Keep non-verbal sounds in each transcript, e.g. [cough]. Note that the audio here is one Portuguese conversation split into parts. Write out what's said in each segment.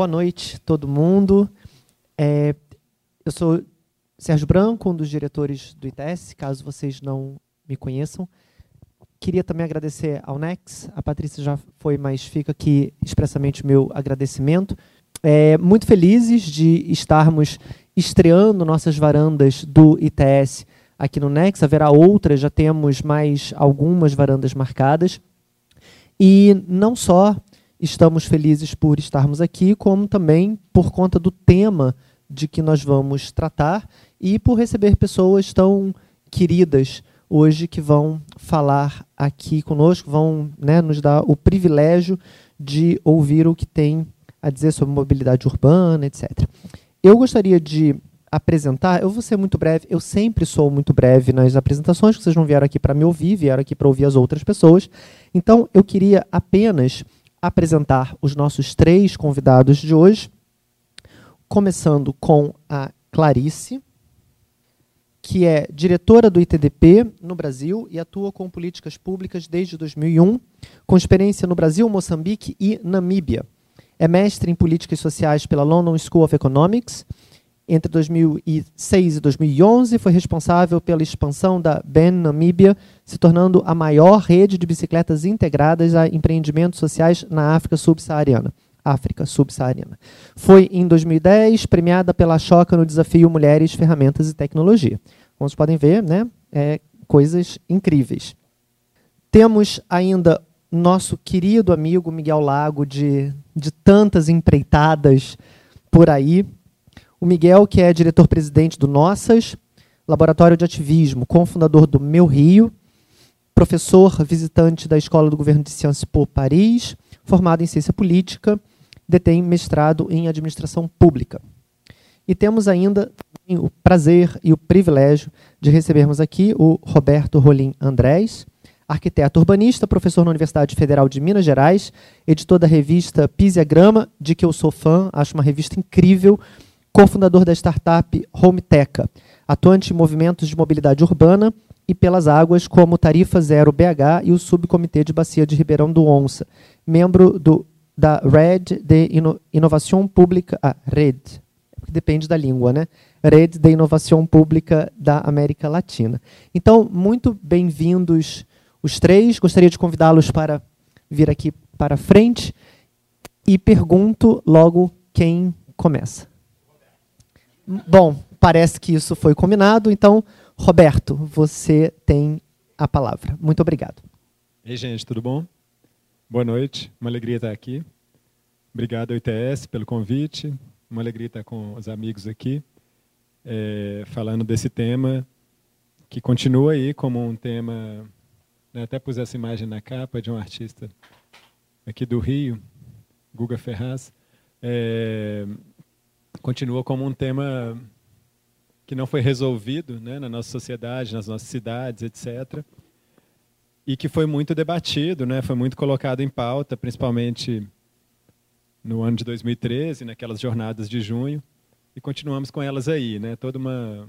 Boa noite, todo mundo. É, eu sou Sérgio Branco, um dos diretores do ITS, caso vocês não me conheçam. Queria também agradecer ao Nex, a Patrícia já foi, mas fica aqui expressamente o meu agradecimento. É, muito felizes de estarmos estreando nossas varandas do ITS aqui no Nex. Haverá outras, já temos mais algumas varandas marcadas. E não só estamos felizes por estarmos aqui, como também por conta do tema de que nós vamos tratar e por receber pessoas tão queridas hoje que vão falar aqui conosco, vão né, nos dar o privilégio de ouvir o que tem a dizer sobre mobilidade urbana, etc. Eu gostaria de apresentar, eu vou ser muito breve, eu sempre sou muito breve nas apresentações, vocês não vieram aqui para me ouvir, vieram aqui para ouvir as outras pessoas. Então, eu queria apenas apresentar os nossos três convidados de hoje, começando com a Clarice, que é diretora do ITDP no Brasil e atua com políticas públicas desde 2001, com experiência no Brasil, Moçambique e Namíbia. É mestre em políticas sociais pela London School of Economics. Entre 2006 e 2011, foi responsável pela expansão da Ben Namíbia, se tornando a maior rede de bicicletas integradas a empreendimentos sociais na África subsaariana. África subsaariana. Foi, em 2010, premiada pela Choca no desafio Mulheres, Ferramentas e Tecnologia. Como vocês podem ver, né, é, coisas incríveis. Temos ainda nosso querido amigo Miguel Lago, de, de tantas empreitadas por aí. O Miguel, que é diretor-presidente do Nossas, Laboratório de Ativismo, cofundador do Meu Rio, professor visitante da Escola do Governo de Sciences Po Paris, formado em ciência política, detém mestrado em administração pública. E temos ainda o prazer e o privilégio de recebermos aqui o Roberto Rolim Andrés, arquiteto urbanista, professor na Universidade Federal de Minas Gerais, editor da revista Pisiagrama, de que eu sou fã, acho uma revista incrível, cofundador da startup Hometeca, atuante em movimentos de mobilidade urbana e pelas águas como Tarifa Zero BH e o Subcomitê de Bacia de Ribeirão do Onça, membro do, da Red de Ino, Inovação Pública, ah, Red, depende da língua, né? Rede de Inovação Pública da América Latina. Então, muito bem-vindos os três. Gostaria de convidá-los para vir aqui para frente e pergunto logo quem começa. Bom, parece que isso foi combinado, então, Roberto, você tem a palavra. Muito obrigado. Ei, gente, tudo bom? Boa noite, uma alegria estar aqui. Obrigado ITS pelo convite, uma alegria estar com os amigos aqui, é, falando desse tema que continua aí como um tema né, até pus essa imagem na capa de um artista aqui do Rio, Guga Ferraz. É, continua como um tema que não foi resolvido né, na nossa sociedade, nas nossas cidades, etc. E que foi muito debatido, né, foi muito colocado em pauta, principalmente no ano de 2013, naquelas jornadas de junho, e continuamos com elas aí, né, toda uma,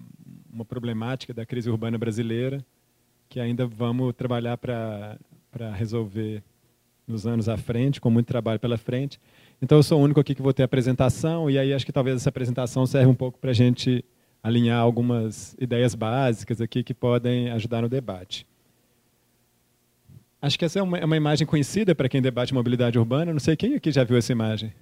uma problemática da crise urbana brasileira, que ainda vamos trabalhar para resolver nos anos à frente, com muito trabalho pela frente. Então, eu sou o único aqui que vou ter apresentação, e aí acho que talvez essa apresentação serve um pouco para a gente alinhar algumas ideias básicas aqui que podem ajudar no debate. Acho que essa é uma, é uma imagem conhecida para quem debate mobilidade urbana. Não sei quem aqui já viu essa imagem.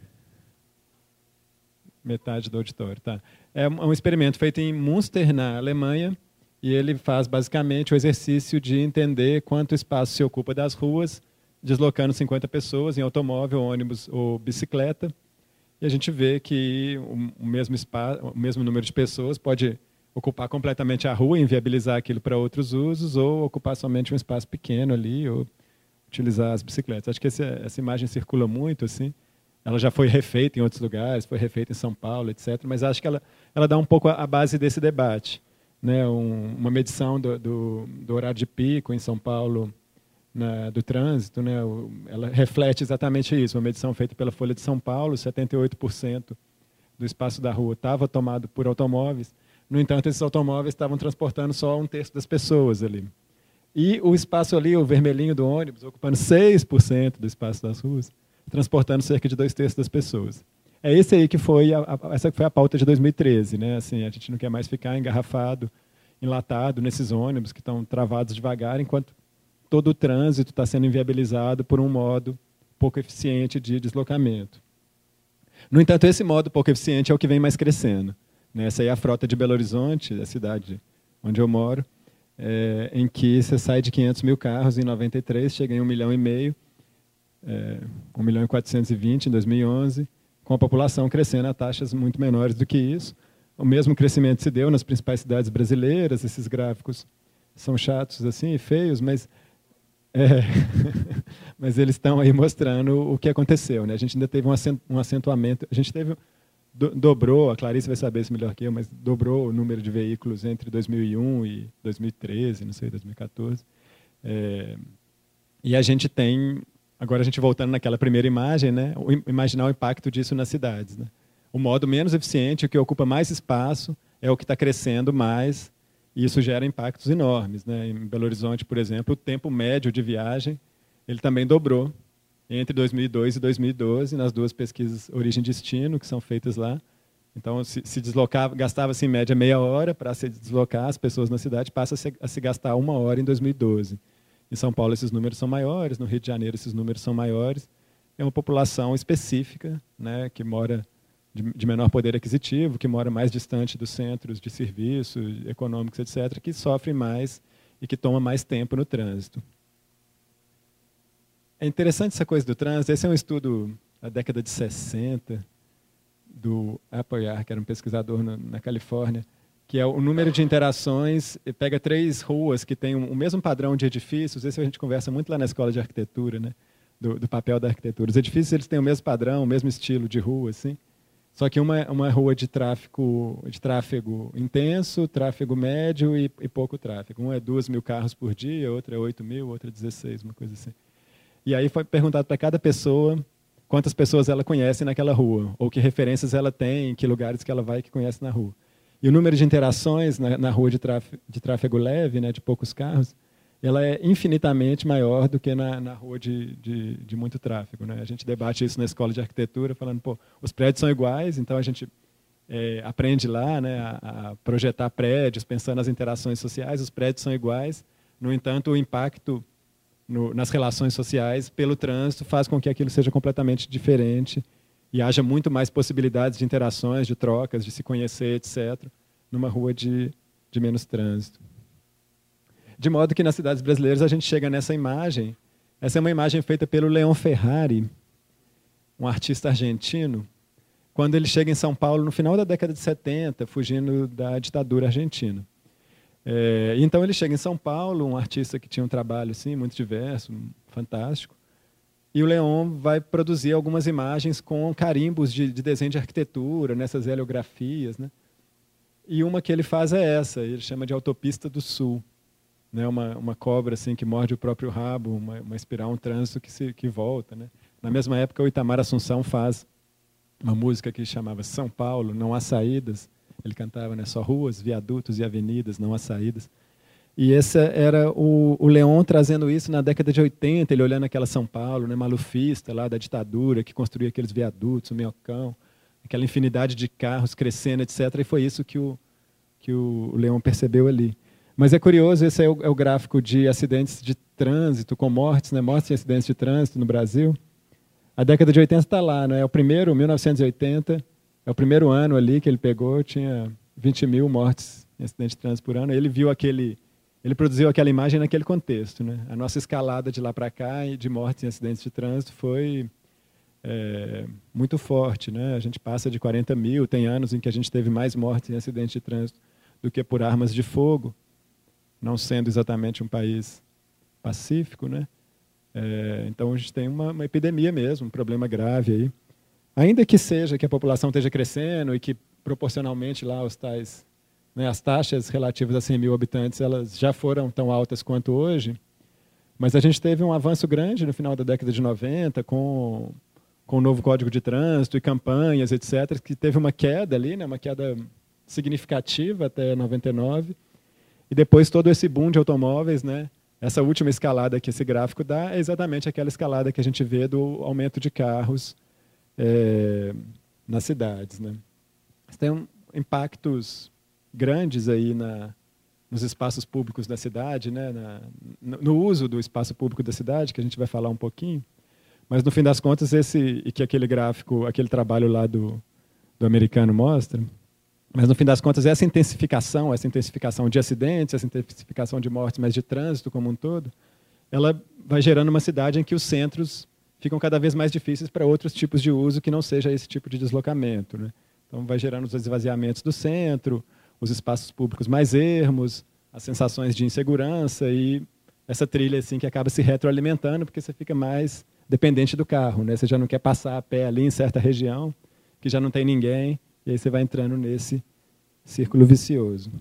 Metade do auditório, tá? É um experimento feito em Münster, na Alemanha, e ele faz basicamente o exercício de entender quanto espaço se ocupa das ruas, deslocando 50 pessoas em automóvel, ônibus ou bicicleta. E a gente vê que o mesmo, espaço, o mesmo número de pessoas pode ocupar completamente a rua, inviabilizar aquilo para outros usos, ou ocupar somente um espaço pequeno ali, ou utilizar as bicicletas. Acho que essa, essa imagem circula muito, assim. Ela já foi refeita em outros lugares, foi refeita em São Paulo, etc. Mas acho que ela, ela dá um pouco a, a base desse debate né, um, uma medição do, do, do, horário de pico em São Paulo na, do trânsito, né, ela reflete exatamente isso. Uma medição feita pela Folha de São Paulo, 78% do espaço da rua estava tomado por automóveis. No entanto, esses automóveis estavam transportando só um terço das pessoas ali. E o espaço ali, o vermelhinho do ônibus, ocupando 6% do espaço das ruas, transportando cerca de dois terços das pessoas. é esse aí que foi a, a, essa foi a pauta de 2013, né? Assim, a gente não quer mais ficar engarrafado, enlatado nesses ônibus que estão travados devagar, enquanto todo o trânsito está sendo inviabilizado por um modo pouco eficiente de deslocamento. No entanto, esse modo pouco eficiente é o que vem mais crescendo. Né? Essa aí é a frota de Belo Horizonte, a cidade onde eu moro, é, em que você sai de 500 mil carros em 93, chega em 1 milhão e meio, é, 1 milhão e 420 em 2011, com a população crescendo a taxas muito menores do que isso. O mesmo crescimento se deu nas principais cidades brasileiras. Esses gráficos são chatos assim, feios, mas é, [laughs] mas eles estão aí mostrando o que aconteceu. Né? A gente ainda teve um acentuamento, a gente teve do, dobrou, a Clarice vai saber isso melhor que eu, mas dobrou o número de veículos entre 2001 e 2013, não sei, 2014. É, e a gente tem Agora a gente voltando naquela primeira imagem, né? imaginar o impacto disso nas cidades. Né? O modo menos eficiente, o que ocupa mais espaço, é o que está crescendo mais, e isso gera impactos enormes. Né? Em Belo Horizonte, por exemplo, o tempo médio de viagem ele também dobrou entre 2002 e 2012 nas duas pesquisas origem destino que são feitas lá. Então, se, se deslocava, gastava-se em média meia hora para se deslocar as pessoas na cidade, passa a se, a se gastar uma hora em 2012. Em São Paulo esses números são maiores, no Rio de Janeiro esses números são maiores. É uma população específica, né, que mora de, de menor poder aquisitivo, que mora mais distante dos centros de serviços econômicos, etc., que sofre mais e que toma mais tempo no trânsito. É interessante essa coisa do trânsito. Esse é um estudo da década de 60 do Apoyar, que era um pesquisador na, na Califórnia, que é o número de interações, pega três ruas que têm o mesmo padrão de edifícios, esse a gente conversa muito lá na escola de arquitetura, né? do, do papel da arquitetura. Os edifícios eles têm o mesmo padrão, o mesmo estilo de rua, assim, só que uma é uma rua de tráfego, de tráfego intenso, tráfego médio e, e pouco tráfego. Um é duas mil carros por dia, outra é oito mil, outra é 16, uma coisa assim. E aí foi perguntado para cada pessoa quantas pessoas ela conhece naquela rua, ou que referências ela tem, que lugares que ela vai que conhece na rua. E o número de interações na, na rua de tráfego, de tráfego, leve, né, de poucos carros, ela é infinitamente maior do que na, na rua de, de, de, muito tráfego. Né? A gente debate isso na escola de arquitetura, falando, pô, os prédios são iguais, então a gente é, aprende lá né, a, a, projetar prédios, pensando nas interações sociais, os prédios são iguais, no entanto, o impacto no, nas relações sociais pelo trânsito faz com que aquilo seja completamente diferente e haja muito mais possibilidades de interações, de trocas, de se conhecer, etc., numa rua de, de menos trânsito. De modo que nas cidades brasileiras a gente chega nessa imagem. Essa é uma imagem feita pelo Leon Ferrari, um artista argentino, quando ele chega em São Paulo no final da década de 70, fugindo da ditadura argentina. É, então ele chega em São Paulo, um artista que tinha um trabalho assim, muito diverso, fantástico, e o Leon vai produzir algumas imagens com carimbos de, de desenho de arquitetura, nessas heliografias. Né? E uma que ele faz é essa, ele chama de Autopista do Sul. Né? Uma, uma cobra assim que morde o próprio rabo, uma, uma espiral, um trânsito que, se, que volta. Né? Na mesma época, o Itamar Assunção faz uma música que chamava São Paulo, Não Há Saídas. Ele cantava né, só ruas, viadutos e avenidas, não há saídas. E esse era o, o Leon trazendo isso na década de 80, ele olhando aquela São Paulo, né, malufista lá da ditadura, que construía aqueles viadutos, o Minhocão, aquela infinidade de carros crescendo, etc. E foi isso que o, que o Leon percebeu ali. Mas é curioso, esse é o, é o gráfico de acidentes de trânsito, com mortes, né, mortes e acidentes de trânsito no Brasil. A década de 80 está lá, né? é o primeiro, 1980, é o primeiro ano ali que ele pegou, tinha 20 mil mortes em acidente de trânsito por ano. Ele viu aquele ele produziu aquela imagem naquele contexto. Né? A nossa escalada de lá para cá, de mortes em acidentes de trânsito, foi é, muito forte. Né? A gente passa de 40 mil, tem anos em que a gente teve mais mortes em acidentes de trânsito do que por armas de fogo, não sendo exatamente um país pacífico. Né? É, então a gente tem uma, uma epidemia mesmo, um problema grave aí. Ainda que seja que a população esteja crescendo e que proporcionalmente lá os tais né, as taxas relativas a 100 mil habitantes elas já foram tão altas quanto hoje, mas a gente teve um avanço grande no final da década de 90 com, com o novo Código de Trânsito e campanhas, etc., que teve uma queda ali, né, uma queda significativa até 99, e depois todo esse boom de automóveis, né, essa última escalada que esse gráfico dá é exatamente aquela escalada que a gente vê do aumento de carros é, nas cidades. Né? Tem impactos grandes aí na, nos espaços públicos da cidade, né? Na, no uso do espaço público da cidade, que a gente vai falar um pouquinho. Mas, no fim das contas, esse e que aquele gráfico, aquele trabalho lá do, do americano mostra, mas, no fim das contas, essa intensificação, essa intensificação de acidentes, essa intensificação de mortes, mas de trânsito como um todo, ela vai gerando uma cidade em que os centros ficam cada vez mais difíceis para outros tipos de uso que não seja esse tipo de deslocamento. Né? Então, vai gerando os esvaziamentos do centro, os espaços públicos mais ermos, as sensações de insegurança e essa trilha assim que acaba se retroalimentando porque você fica mais dependente do carro, né? Você já não quer passar a pé ali em certa região que já não tem ninguém e aí você vai entrando nesse círculo vicioso.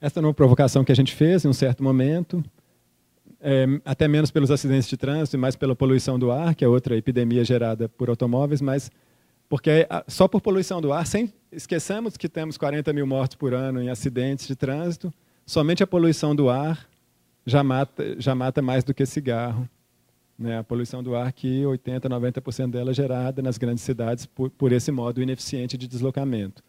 Esta é uma provocação que a gente fez em um certo momento, é, até menos pelos acidentes de trânsito e mais pela poluição do ar, que é outra epidemia gerada por automóveis, mas porque só por poluição do ar, sem esqueçamos que temos 40 mil mortos por ano em acidentes de trânsito, somente a poluição do ar já mata, já mata mais do que cigarro. Né? A poluição do ar que 80, 90% dela é gerada nas grandes cidades por, por esse modo ineficiente de deslocamento.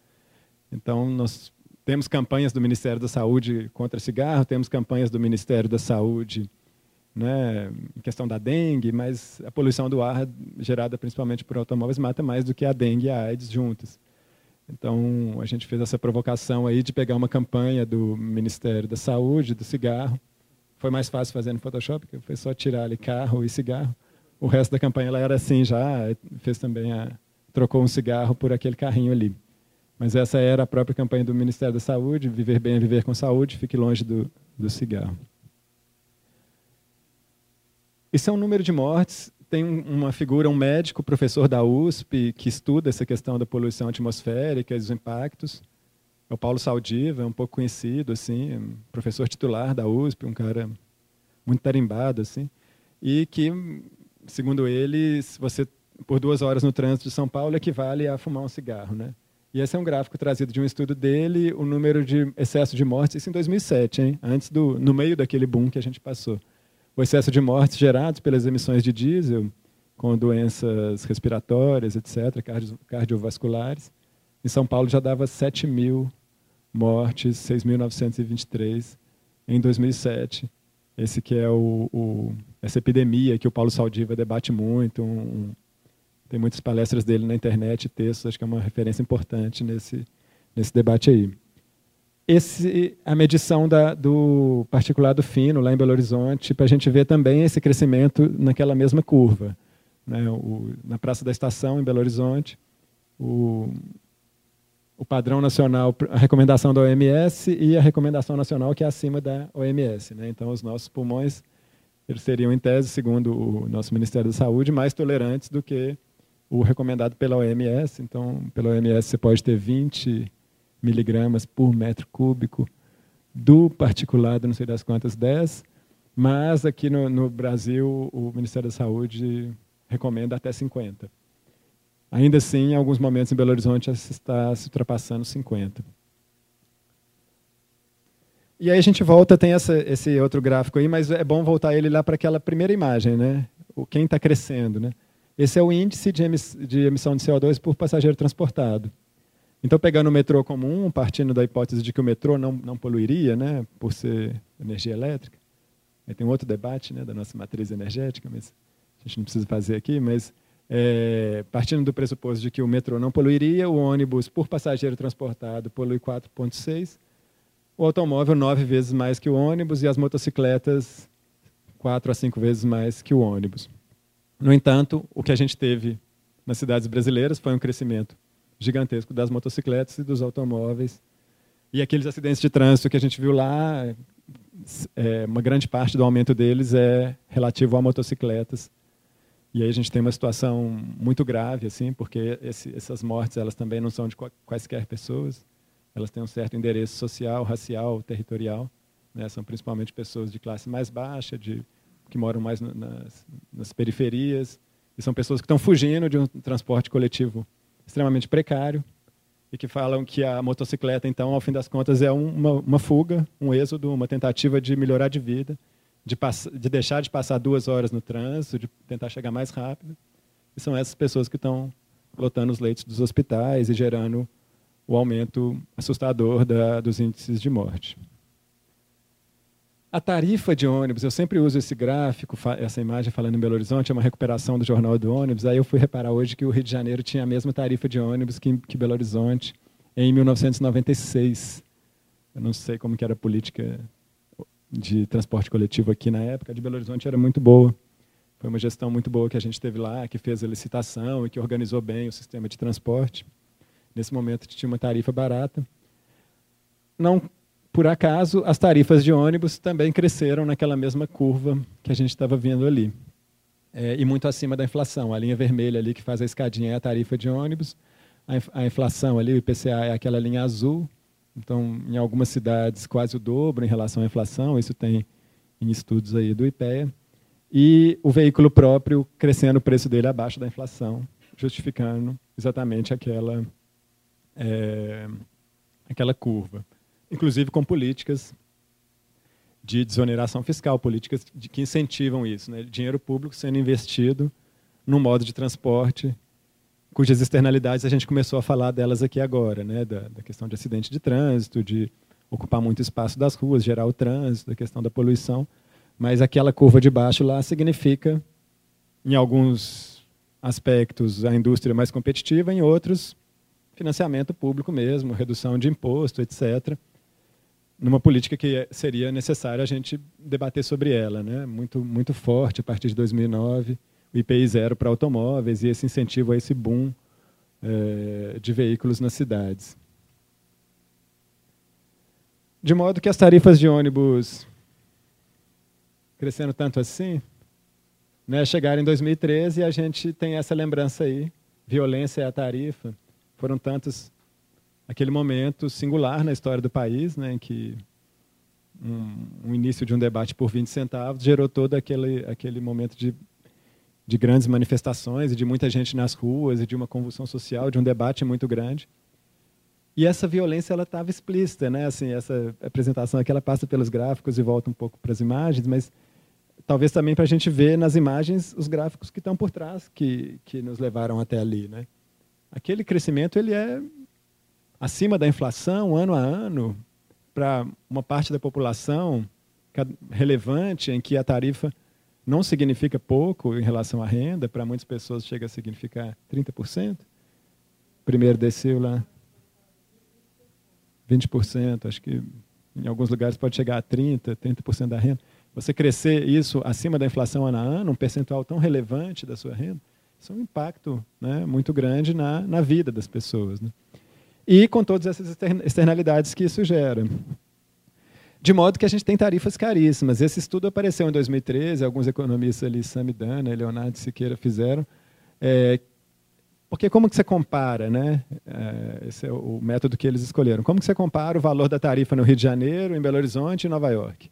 Então, nós temos campanhas do Ministério da Saúde contra cigarro, temos campanhas do Ministério da Saúde né, em questão da dengue, mas a poluição do ar gerada principalmente por automóveis mata mais do que a dengue e a AIDS juntas. Então, a gente fez essa provocação aí de pegar uma campanha do Ministério da Saúde, do cigarro. Foi mais fácil fazer no Photoshop, porque foi só tirar ali carro e cigarro. O resto da campanha ela era assim já, fez também a trocou um cigarro por aquele carrinho ali. Mas essa era a própria campanha do Ministério da Saúde, viver bem, viver com saúde, fique longe do, do cigarro. Isso é um número de mortes. Tem uma figura, um médico, professor da USP, que estuda essa questão da poluição atmosférica e os impactos. É o Paulo Saldiva, é um pouco conhecido, assim, professor titular da USP, um cara muito tarimbado, assim, e que, segundo ele, se você por duas horas no trânsito de São Paulo equivale a fumar um cigarro, né? E esse é um gráfico trazido de um estudo dele, o número de excesso de mortes, isso em 2007, hein? Antes do, no meio daquele boom que a gente passou o excesso de mortes gerados pelas emissões de diesel, com doenças respiratórias, etc., cardiovasculares. Em São Paulo já dava 7 mil mortes, 6.923 em 2007. Esse que é o, o, essa epidemia que o Paulo Saldiva debate muito. Um, tem muitas palestras dele na internet, textos, acho que é uma referência importante nesse, nesse debate aí esse, a medição da, do particulado fino lá em Belo Horizonte, para a gente ver também esse crescimento naquela mesma curva. Né? O, na Praça da Estação, em Belo Horizonte, o, o padrão nacional, a recomendação da OMS e a recomendação nacional que é acima da OMS. Né? Então, os nossos pulmões eles seriam, em tese, segundo o nosso Ministério da Saúde, mais tolerantes do que o recomendado pela OMS. Então, pela OMS, você pode ter 20 miligramas por metro cúbico do particulado, não sei das quantas, 10, mas aqui no, no Brasil o Ministério da Saúde recomenda até 50. Ainda assim, em alguns momentos em Belo Horizonte está se ultrapassando 50. E aí a gente volta, tem essa, esse outro gráfico aí, mas é bom voltar ele lá para aquela primeira imagem, né? O quem está crescendo, né? Esse é o índice de, emissão de CO2 por passageiro transportado. Então, pegando o metrô comum, partindo da hipótese de que o metrô não, não poluiria, né, por ser energia elétrica, aí tem um outro debate né, da nossa matriz energética, mas a gente não precisa fazer aqui, mas é, partindo do pressuposto de que o metrô não poluiria, o ônibus por passageiro transportado polui 4,6, o automóvel nove vezes mais que o ônibus e as motocicletas quatro a cinco vezes mais que o ônibus. No entanto, o que a gente teve nas cidades brasileiras foi um crescimento gigantesco das motocicletas e dos automóveis. E aqueles acidentes de trânsito que a gente viu lá, é, uma grande parte do aumento deles é relativo a motocicletas. E aí a gente tem uma situação muito grave, assim, porque esse, essas mortes elas também não são de quaisquer pessoas, elas têm um certo endereço social, racial, territorial. Né? São principalmente pessoas de classe mais baixa, de, que moram mais nas, nas periferias, e são pessoas que estão fugindo de um transporte coletivo extremamente precário e que falam que a motocicleta, então, ao fim das contas, é uma, uma fuga, um êxodo, uma tentativa de melhorar de vida, de, de deixar de passar duas horas no trânsito, de tentar chegar mais rápido. E são essas pessoas que estão lotando os leitos dos hospitais e gerando o aumento assustador da, dos índices de morte. A tarifa de ônibus, eu sempre uso esse gráfico, essa imagem falando em Belo Horizonte, é uma recuperação do Jornal do Ônibus. Aí eu fui reparar hoje que o Rio de Janeiro tinha a mesma tarifa de ônibus que, que Belo Horizonte em 1996. Eu não sei como que era a política de transporte coletivo aqui na época. De Belo Horizonte era muito boa. Foi uma gestão muito boa que a gente teve lá, que fez a licitação e que organizou bem o sistema de transporte. Nesse momento tinha uma tarifa barata. Não por acaso, as tarifas de ônibus também cresceram naquela mesma curva que a gente estava vendo ali. É, e muito acima da inflação. A linha vermelha ali que faz a escadinha é a tarifa de ônibus. A inflação ali, o IPCA, é aquela linha azul. Então, em algumas cidades, quase o dobro em relação à inflação. Isso tem em estudos aí do IPEA. E o veículo próprio crescendo o preço dele abaixo da inflação, justificando exatamente aquela, é, aquela curva inclusive com políticas de desoneração fiscal, políticas de, que incentivam isso, né? dinheiro público sendo investido num modo de transporte cujas externalidades a gente começou a falar delas aqui agora, né? da, da questão de acidente de trânsito, de ocupar muito espaço das ruas, gerar o trânsito, da questão da poluição, mas aquela curva de baixo lá significa, em alguns aspectos, a indústria mais competitiva, em outros, financiamento público mesmo, redução de imposto, etc numa política que seria necessário a gente debater sobre ela, né? Muito muito forte a partir de 2009, o IPI zero para automóveis e esse incentivo a esse boom é, de veículos nas cidades. De modo que as tarifas de ônibus crescendo tanto assim, né, chegaram em 2013 e a gente tem essa lembrança aí, violência é a tarifa, foram tantos aquele momento singular na história do país, né, em que um, um, início de um debate por 20 centavos gerou todo aquele, aquele momento de, de grandes manifestações e de muita gente nas ruas e de uma convulsão social, de um debate muito grande. E essa violência ela estava explícita, né? Assim, essa apresentação aqui ela passa pelos gráficos e volta um pouco para as imagens, mas talvez também para a gente ver nas imagens os gráficos que estão por trás que que nos levaram até ali, né? Aquele crescimento ele é acima da inflação, ano a ano, para uma parte da população relevante, em que a tarifa não significa pouco em relação à renda, para muitas pessoas chega a significar 30%. Primeiro desceu lá 20%, acho que em alguns lugares pode chegar a 30%, 30% da renda. Você crescer isso acima da inflação ano a ano, um percentual tão relevante da sua renda, isso é um impacto né, muito grande na, na vida das pessoas. Né? e com todas essas externalidades que isso gera. De modo que a gente tem tarifas caríssimas. Esse estudo apareceu em 2013, alguns economistas ali, Samidana e Leonardo Siqueira fizeram. É, porque como que você compara, né? É, esse é o método que eles escolheram. Como que você compara o valor da tarifa no Rio de Janeiro, em Belo Horizonte e Nova York?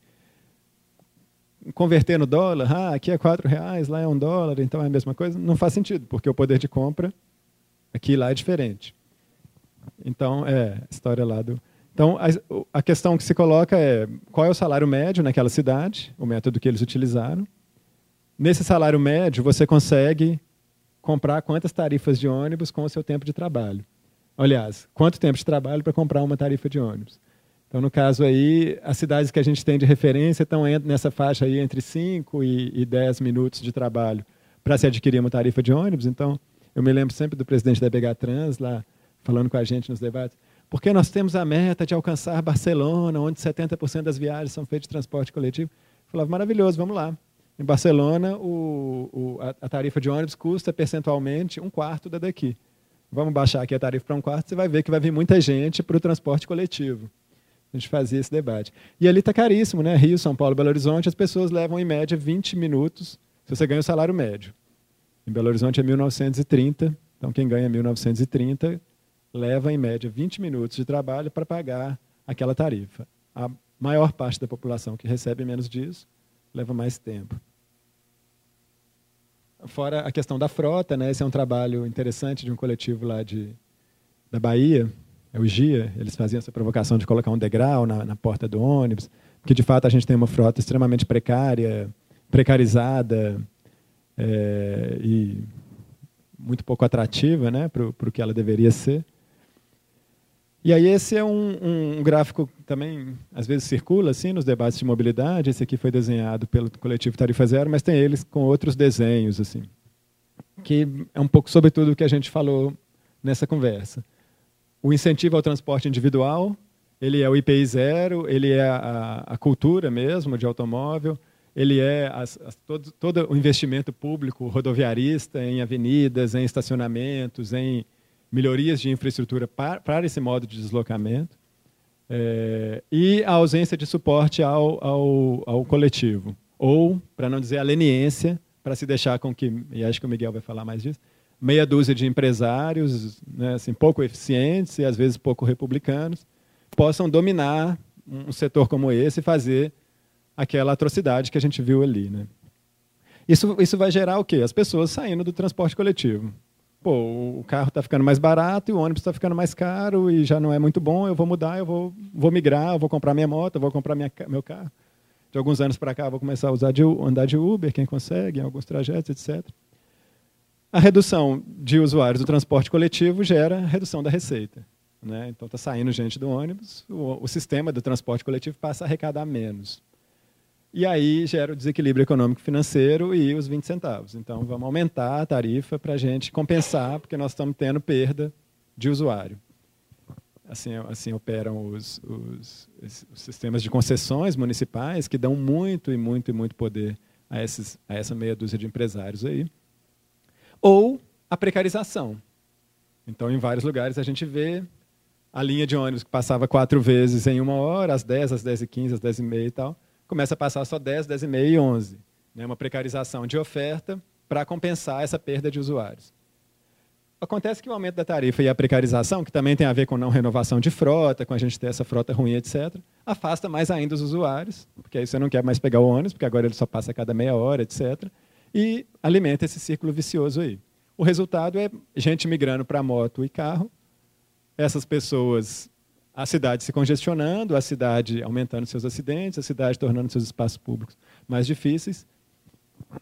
Converter no dólar, ah, aqui é quatro reais, lá é um dólar, então é a mesma coisa? Não faz sentido, porque o poder de compra aqui e lá é diferente. Então, é, a história lá do. Então, a, a, questão que se coloca é qual é o salário médio naquela cidade, o método que eles utilizaram. Nesse salário médio, você consegue comprar quantas tarifas de ônibus com o seu tempo de trabalho. Aliás, quanto tempo de trabalho para comprar uma tarifa de ônibus. Então, no caso aí, as cidades que a gente tem de referência estão nessa faixa aí entre 5 e, e 10 minutos de trabalho para se adquirir uma tarifa de ônibus. Então, eu me lembro sempre do presidente da BH Trans, lá falando com a gente nos debates, porque nós temos a meta de alcançar Barcelona, onde 70% das viagens são feitas de transporte coletivo. Eu falava, maravilhoso, vamos lá. Em Barcelona, o, o, a, tarifa de ônibus custa percentualmente um quarto da daqui. Vamos baixar aqui a tarifa para um quarto, você vai ver que vai vir muita gente para o transporte coletivo. A gente fazia esse debate. E ali está caríssimo, né? Rio, São Paulo, Belo Horizonte, as pessoas levam em média 20 minutos se você ganha o salário médio. Em Belo Horizonte é 1930, então quem ganha 1930 leva, em média, 20 minutos de trabalho para pagar aquela tarifa. A maior parte da população que recebe menos disso leva mais tempo. Fora a questão da frota, né? esse é um trabalho interessante de um coletivo lá de, da Bahia, é o GIA, eles faziam essa provocação de colocar um degrau na, na porta do ônibus, porque de fato a gente tem uma frota extremamente precária, precarizada, é, e muito pouco atrativa né, para o que ela deveria ser. E aí esse é um, um, gráfico que também às vezes circula assim nos debates de mobilidade. Esse aqui foi desenhado pelo coletivo Tarifa Zero, mas tem eles com outros desenhos assim, que é um pouco sobre tudo o que a gente falou nessa conversa. O incentivo ao transporte individual, ele é o IPI zero, ele é a, a cultura mesmo de automóvel, ele é as, as, todo, todo o investimento público rodoviarista em avenidas, em estacionamentos, em melhorias de infraestrutura para, para esse modo de deslocamento, é, e a ausência de suporte ao, ao, ao coletivo, ou, para não dizer a leniência, para se deixar com que, e acho que o Miguel vai falar mais disso, meia dúzia de empresários, né, assim, pouco eficientes e às vezes pouco republicanos, possam dominar um setor como esse e fazer aquela atrocidade que a gente viu ali. Né? Isso, isso vai gerar o quê? As pessoas saindo do transporte coletivo. Pô, o carro está ficando mais barato e o ônibus está ficando mais caro e já não é muito bom, eu vou mudar, eu vou, vou migrar, eu vou comprar minha moto, eu vou comprar minha, meu carro. De alguns anos para cá, vou começar a usar de, andar de Uber, quem consegue, em alguns trajetos, etc. A redução de usuários do transporte coletivo gera redução da receita. Né? Então, está saindo gente do ônibus, o, o sistema do transporte coletivo passa a arrecadar menos. E aí gera o desequilíbrio econômico financeiro e os 20 centavos. Então, vamos aumentar a tarifa para a gente compensar, porque nós estamos tendo perda de usuário. Assim, assim operam os, os, os sistemas de concessões municipais, que dão muito e muito e muito poder a, esses, a essa meia dúzia de empresários aí. Ou a precarização. Então, em vários lugares, a gente vê a linha de ônibus que passava quatro vezes em uma hora, às 10, às 10 e 15, às 10 e meia e tal, começa a passar só 10, 10 e meia e 11. Né? Uma precarização de oferta para compensar essa perda de usuários. Acontece que o aumento da tarifa e a precarização, que também tem a ver com não renovação de frota, com a gente ter essa frota ruim, etc., afasta mais ainda os usuários, porque aí você não quer mais pegar o ônibus, porque agora ele só passa a cada meia hora, etc., e alimenta esse círculo vicioso aí. O resultado é gente migrando para moto e carro, essas pessoas a cidade se congestionando, a cidade aumentando seus acidentes, a cidade tornando seus espaços públicos mais difíceis,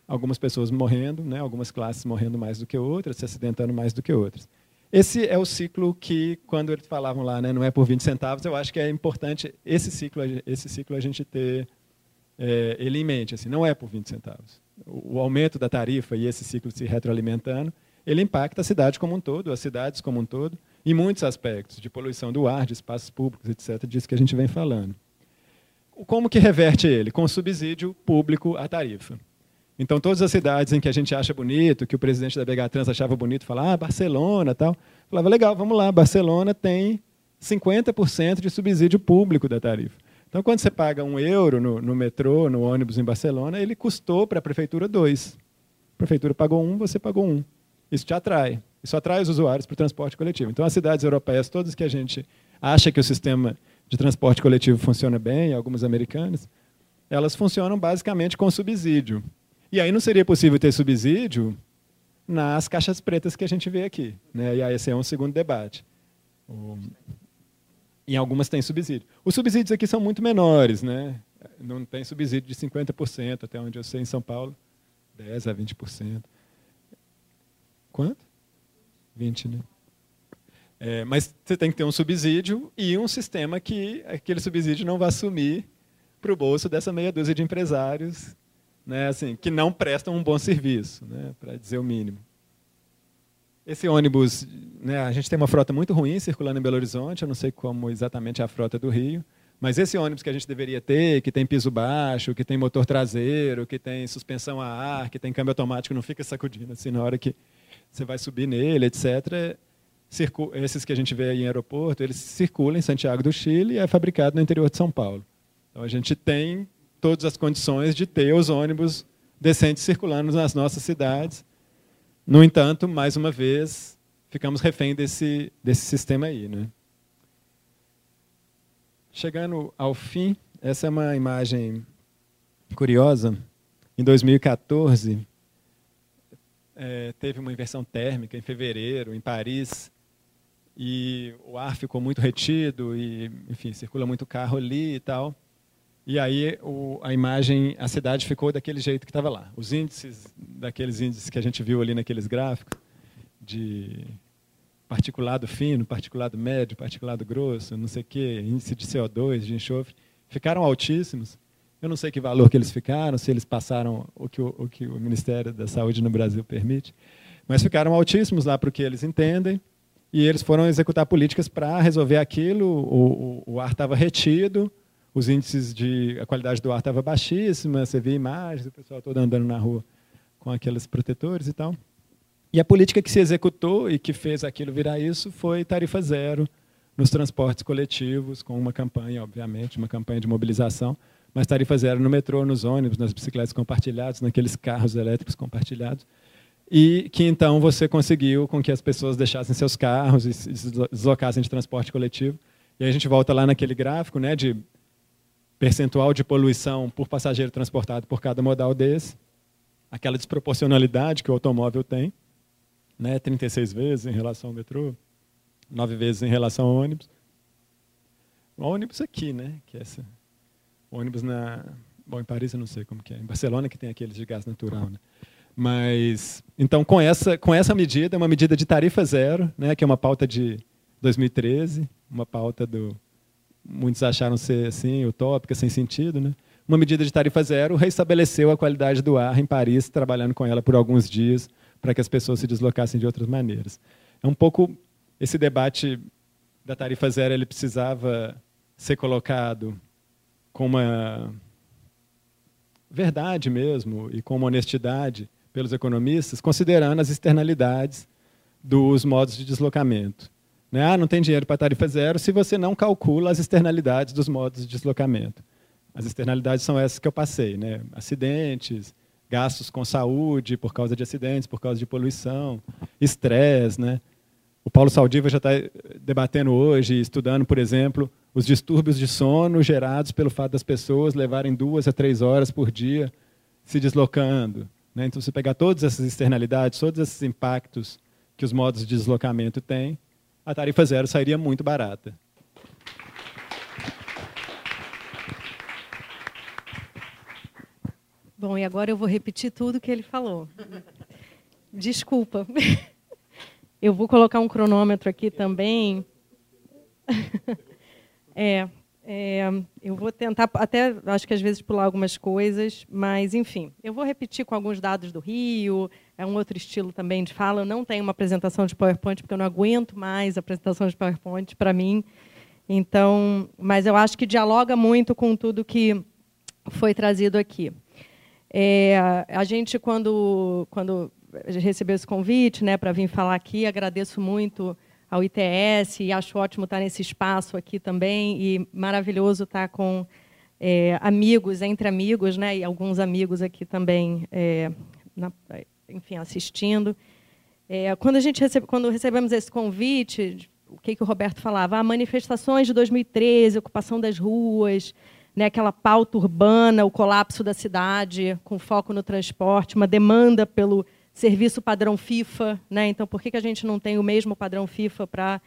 algumas pessoas morrendo, né, algumas classes morrendo mais do que outras, se acidentando mais do que outras. Esse é o ciclo que, quando eles falavam lá, né, não é por 20 centavos, eu acho que é importante esse ciclo, esse ciclo a gente ter é, ele em mente. Assim, não é por 20 centavos. O, o aumento da tarifa e esse ciclo se retroalimentando, ele impacta a cidade como um todo, as cidades como um todo, em muitos aspectos, de poluição do ar, de espaços públicos, etc., disso que a gente vem falando. Como que reverte ele? Com subsídio público à tarifa. Então, todas as cidades em que a gente acha bonito, que o presidente da BH Trans achava bonito, falava, ah, Barcelona, tal, falava, legal, vamos lá, Barcelona tem 50% de subsídio público da tarifa. Então, quando você paga um euro no, no metrô, no ônibus em Barcelona, ele custou para a prefeitura dois. A prefeitura pagou um, você pagou um. Isso te atrai. Isso atrai os usuários para o transporte coletivo. Então, as cidades europeias, todas que a gente acha que o sistema de transporte coletivo funciona bem, algumas americanas, elas funcionam basicamente com subsídio. E aí não seria possível ter subsídio nas caixas pretas que a gente vê aqui. Né? E aí esse é um segundo debate. Em algumas tem subsídio. Os subsídios aqui são muito menores. Né? Não tem subsídio de 50%, até onde eu sei, em São Paulo, 10% a 20%. Quanto? 20, né? É, mas você tem que ter um subsídio e um sistema que aquele subsídio não vai sumir para o bolso dessa meia dúzia de empresários né, assim, que não prestam um bom serviço, né, para dizer o mínimo. Esse ônibus, né, a gente tem uma frota muito ruim circulando em Belo Horizonte, eu não sei como exatamente é a frota do Rio, mas esse ônibus que a gente deveria ter, que tem piso baixo, que tem motor traseiro, que tem suspensão a ar, que tem câmbio automático, não fica sacudindo assim na hora que você vai subir nele, etc. Esses que a gente vê em aeroporto, eles circulam em Santiago do Chile e é fabricado no interior de São Paulo. Então a gente tem todas as condições de ter os ônibus decentes circulando nas nossas cidades. No entanto, mais uma vez, ficamos refém desse, desse sistema aí. Né? Chegando ao fim, essa é uma imagem curiosa. Em 2014, é, teve uma inversão térmica em fevereiro, em Paris, e o ar ficou muito retido, e, enfim, circula muito carro ali e tal. E aí o, a imagem, a cidade ficou daquele jeito que estava lá. Os índices, daqueles índices que a gente viu ali naqueles gráficos, de particulado fino, particulado médio, particulado grosso, não sei o quê, índice de CO2, de enxofre, ficaram altíssimos. Eu não sei que valor que eles ficaram, se eles passaram o que o, o, que o Ministério da Saúde no Brasil permite, mas ficaram altíssimos lá para o que eles entendem, e eles foram executar políticas para resolver aquilo, o, o, o ar estava retido, os índices de a qualidade do ar estava baixíssima, você via imagens, o pessoal todo andando na rua com aqueles protetores e tal. E a política que se executou e que fez aquilo virar isso foi tarifa zero nos transportes coletivos, com uma campanha, obviamente, uma campanha de mobilização, mas tarifa zero no metrô, nos ônibus, nas bicicletas compartilhadas, naqueles carros elétricos compartilhados. E que então você conseguiu com que as pessoas deixassem seus carros e se deslocassem de transporte coletivo. E aí a gente volta lá naquele gráfico né, de percentual de poluição por passageiro transportado por cada modal desse, aquela desproporcionalidade que o automóvel tem né, 36 vezes em relação ao metrô, 9 vezes em relação ao ônibus. O ônibus aqui, né, que é essa. Ônibus na, bom, em Paris eu não sei como que é, em Barcelona que tem aqueles de gás natural, né? Mas então com essa com essa medida, uma medida de tarifa zero, né, que é uma pauta de 2013, uma pauta do muitos acharam ser assim utópica, sem sentido, né? Uma medida de tarifa zero restabeleceu a qualidade do ar em Paris, trabalhando com ela por alguns dias para que as pessoas se deslocassem de outras maneiras. É um pouco esse debate da tarifa zero, ele precisava ser colocado com uma verdade mesmo e com uma honestidade pelos economistas, considerando as externalidades dos modos de deslocamento. Né? Ah, não tem dinheiro para tarifa zero se você não calcula as externalidades dos modos de deslocamento. As externalidades são essas que eu passei, né? acidentes, gastos com saúde por causa de acidentes, por causa de poluição, estresse, né? O Paulo Saldiva já está debatendo hoje, estudando, por exemplo, os distúrbios de sono gerados pelo fato das pessoas levarem duas a três horas por dia se deslocando. Né? Então, se pegar todas essas externalidades, todos esses impactos que os modos de deslocamento têm, a tarifa zero sairia muito barata. Bom, e agora eu vou repetir tudo que ele falou. Desculpa. [laughs] Eu vou colocar um cronômetro aqui também. [laughs] É, é, eu vou tentar, até acho que às vezes pular algumas coisas, mas enfim, eu vou repetir com alguns dados do Rio, é um outro estilo também de fala. Eu não tenho uma apresentação de PowerPoint, porque eu não aguento mais a apresentação de PowerPoint para mim. Então, mas eu acho que dialoga muito com tudo que foi trazido aqui. É, a gente, quando, quando recebeu esse convite né, para vir falar aqui, agradeço muito ao ITS e acho ótimo estar nesse espaço aqui também e maravilhoso estar com é, amigos, entre amigos, né, e alguns amigos aqui também, é, na, enfim, assistindo. É, quando a gente recebe, quando recebemos esse convite, o que, que o Roberto falava? Ah, manifestações de 2013, ocupação das ruas, né, aquela pauta urbana, o colapso da cidade, com foco no transporte, uma demanda pelo serviço padrão FIFA. Né? Então, por que, que a gente não tem o mesmo padrão FIFA para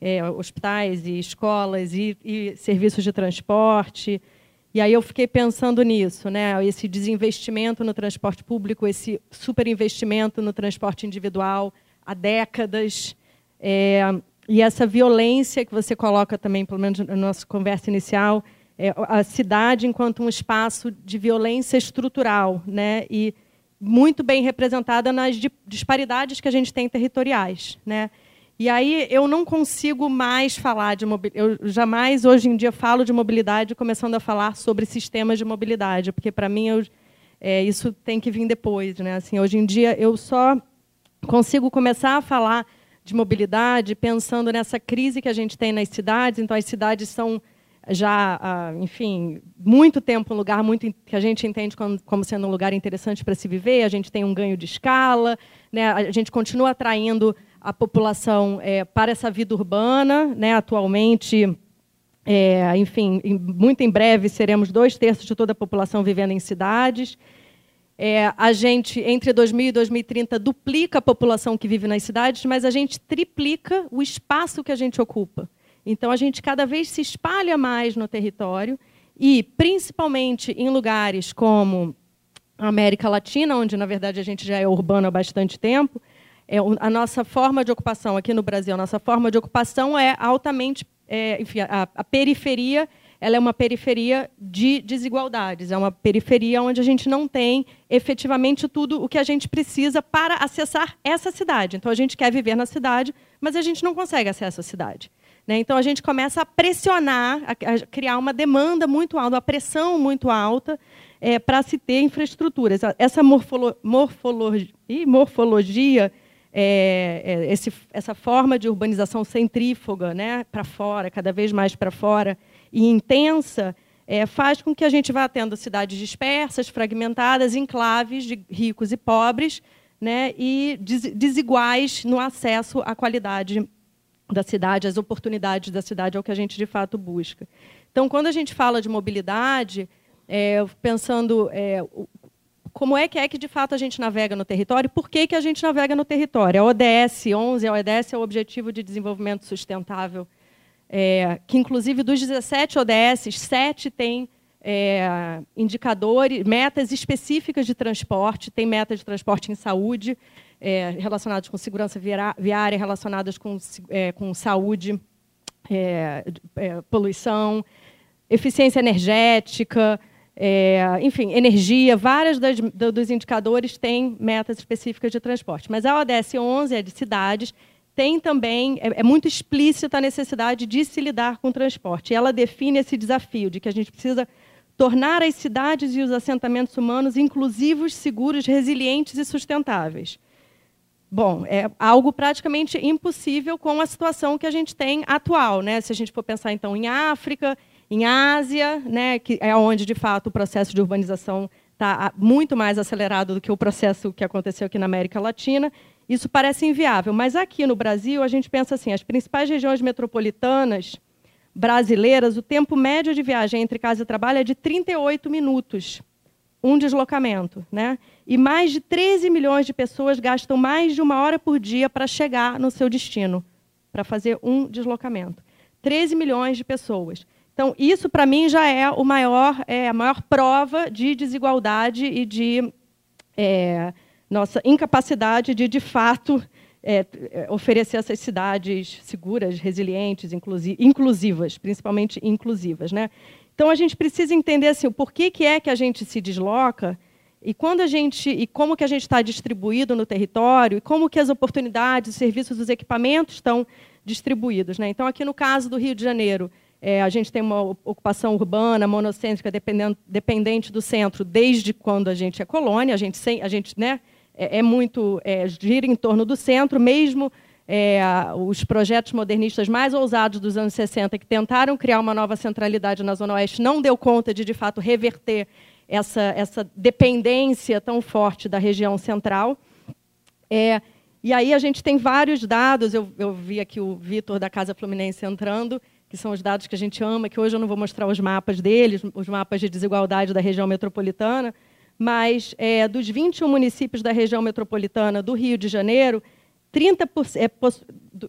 é, hospitais e escolas e, e, serviços de transporte? E aí eu fiquei pensando nisso, né? esse desinvestimento no transporte público, esse superinvestimento no transporte individual há décadas. É, e essa violência que você coloca também, pelo menos na nossa conversa inicial, é, a cidade enquanto um espaço de violência estrutural, né? E muito bem representada nas disparidades que a gente tem territoriais, né? E aí eu não consigo mais falar de mobilidade. Eu jamais hoje em dia falo de mobilidade começando a falar sobre sistemas de mobilidade, porque para mim eu, é, isso tem que vir depois, né? Assim, hoje em dia eu só consigo começar a falar de mobilidade pensando nessa crise que a gente tem nas cidades. Então as cidades são já, ah, enfim, muito tempo um lugar muito que a gente entende como, sendo um lugar interessante para se viver. A gente tem um ganho de escala, né? A gente continua atraindo a população é, para essa vida urbana, né? Atualmente, é, enfim, muito em breve seremos dois terços de toda a população vivendo em cidades. É, a gente, entre 2000 e 2030, duplica a população que vive nas cidades, mas a gente triplica o espaço que a gente ocupa. Então, a gente cada vez se espalha mais no território e, principalmente em lugares como a América Latina, onde, na verdade, a gente já é urbano há bastante tempo, é, a nossa forma de ocupação aqui no Brasil, a nossa forma de ocupação é altamente, é, enfim, a, a, periferia, ela é uma periferia de desigualdades, é uma periferia onde a gente não tem efetivamente tudo o que a gente precisa para acessar essa cidade. Então a gente quer viver na cidade, mas a gente não consegue acesso à cidade. Né? Então a gente começa a pressionar, a, criar uma demanda muito alta, uma pressão muito alta é, para se ter infraestruturas. Essa morfolo, morfologia, morfologia é, é, esse, essa forma de urbanização centrífuga, né, para fora, cada vez mais para fora, e intensa, é, faz com que a gente vá tendo cidades dispersas, fragmentadas, enclaves de ricos e pobres, né, e desiguais no acesso à qualidade da cidade, às oportunidades da cidade, é o que a gente de fato busca. Então, quando a gente fala de mobilidade, é, pensando é, como é que é que de fato a gente navega no território, por que, que a gente navega no território. A ODS 11, a ODS é o Objetivo de Desenvolvimento Sustentável, é, que inclusive dos 17 ODS, 7 tem é, indicadores, metas específicas de transporte, tem metas de transporte em saúde, é, relacionadas com segurança viária, relacionadas com, é, com saúde, é, é, poluição, eficiência energética, é, enfim, energia, vários dos indicadores têm metas específicas de transporte. Mas a ODS 11 é de cidades, tem também, é, é, muito explícita a necessidade de se lidar com o transporte. Ela define esse desafio de que a gente precisa tornar as cidades e os assentamentos humanos inclusivos, seguros, resilientes e sustentáveis. Bom, é algo praticamente impossível com a situação que a gente tem atual. Né? Se a gente for pensar, então, em África, em Ásia, né, que é onde, de fato, o processo de urbanização está muito mais acelerado do que o processo que aconteceu aqui na América Latina, isso parece inviável. Mas aqui no Brasil, a gente pensa assim, as principais regiões metropolitanas brasileiras, o tempo médio de viagem entre casa e trabalho é de 38 minutos, um deslocamento. Né? E mais de 13 milhões de pessoas gastam mais de uma hora por dia para chegar no seu destino, para fazer um deslocamento. 13 milhões de pessoas. Então, isso, para mim, já é, maior, é a maior prova de desigualdade e de é, nossa incapacidade de, de fato, é oferecer essas cidades seguras, resilientes, inclusivas, principalmente inclusivas. Né? Então, a gente precisa entender assim, o porquê que é que a gente se desloca e quando a gente e como que a gente está distribuído no território e como que as oportunidades, os serviços, os equipamentos estão distribuídos. Né? Então, aqui no caso do Rio de Janeiro, é, a gente tem uma ocupação urbana, monocêntrica, dependente do centro, desde quando a gente é colônia. A gente, a gente né, é, é muito é, gira em torno do centro, mesmo é, os projetos modernistas mais ousados dos anos 60, que tentaram criar uma nova centralidade na Zona Oeste, não deu conta de, de fato, reverter essa, essa dependência tão forte da região central. É, e aí a gente tem vários dados, eu, eu vi aqui o Vitor da Casa Fluminense entrando, que são os dados que a gente ama, que hoje eu não vou mostrar os mapas deles, os mapas de desigualdade da região metropolitana, mas é, dos 21 municípios da região metropolitana do Rio de Janeiro, 30%,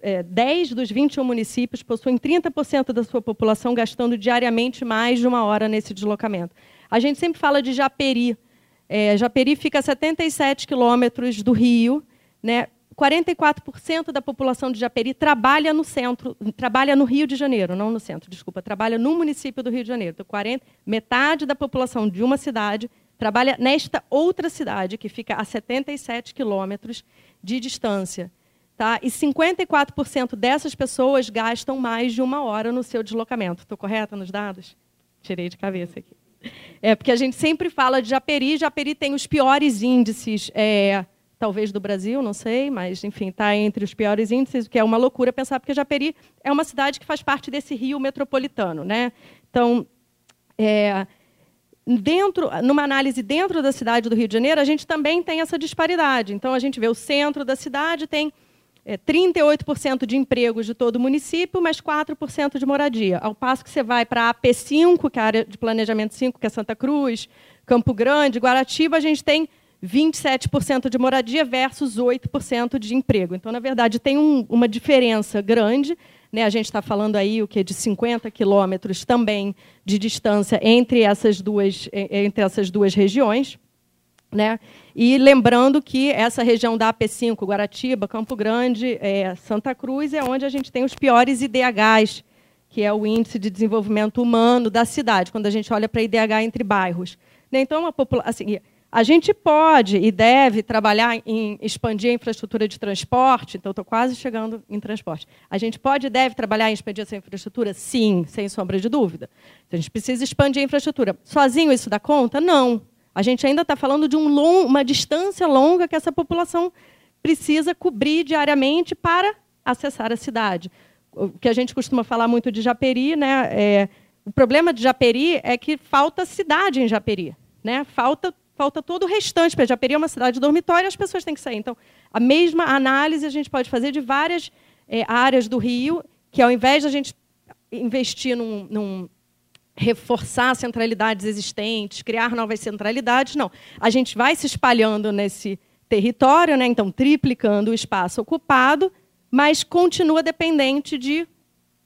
é, é, 10 dos 21 municípios possuem 30% da sua população gastando diariamente mais de uma hora nesse deslocamento. A gente sempre fala de Japeri. É, Japeri fica a 77 quilômetros do Rio, né, 44% da população de Japeri trabalha no centro, trabalha no Rio de Janeiro, não no centro, desculpa, trabalha no município do Rio de Janeiro. Então, 40, metade da população de uma cidade trabalha nesta outra cidade, que fica a 77 quilômetros de distância. Tá? E 54% dessas pessoas gastam mais de uma hora no seu deslocamento. Estou correta nos dados? Tirei de cabeça aqui. É, porque a gente sempre fala de Japeri, Japeri tem os piores índices é, talvez do Brasil, não sei, mas enfim, está entre os piores índices, o que é uma loucura pensar, porque Japeri é uma cidade que faz parte desse rio metropolitano. Né? Então, é, dentro, numa análise dentro da cidade do Rio de Janeiro, a gente também tem essa disparidade. Então, a gente vê o centro da cidade tem é, 38% de empregos de todo o município, mas 4% de moradia. Ao passo que você vai para a AP5, que é a área de planejamento 5, que é Santa Cruz, Campo Grande, Guaratiba, a gente tem 27% de moradia versus 8% de emprego. Então, na verdade, tem um, uma diferença grande. Né? A gente está falando aí o que de 50 quilômetros também de distância entre essas duas, entre essas duas regiões. Né? E lembrando que essa região da AP5, Guaratiba, Campo Grande, é, Santa Cruz, é onde a gente tem os piores IDHs, que é o Índice de Desenvolvimento Humano da cidade, quando a gente olha para IDH entre bairros. Né? Então, população. Assim, a gente pode e deve trabalhar em expandir a infraestrutura de transporte, então estou quase chegando em transporte. A gente pode e deve trabalhar em expandir essa infraestrutura? Sim, sem sombra de dúvida. A gente precisa expandir a infraestrutura. Sozinho isso dá conta? Não. A gente ainda está falando de um long, uma distância longa que essa população precisa cobrir diariamente para acessar a cidade. O que a gente costuma falar muito de Japeri, né? É, o problema de Japeri é que falta cidade em Japeri. Né? Falta falta todo o restante. Porque Japeri é uma cidade dormitória, as pessoas têm que sair. Então, a mesma análise a gente pode fazer de várias é, áreas do Rio, que ao invés de a gente investir num, num reforçar centralidades existentes, criar novas centralidades, não. A gente vai se espalhando nesse território, né? então triplicando o espaço ocupado, mas continua dependente de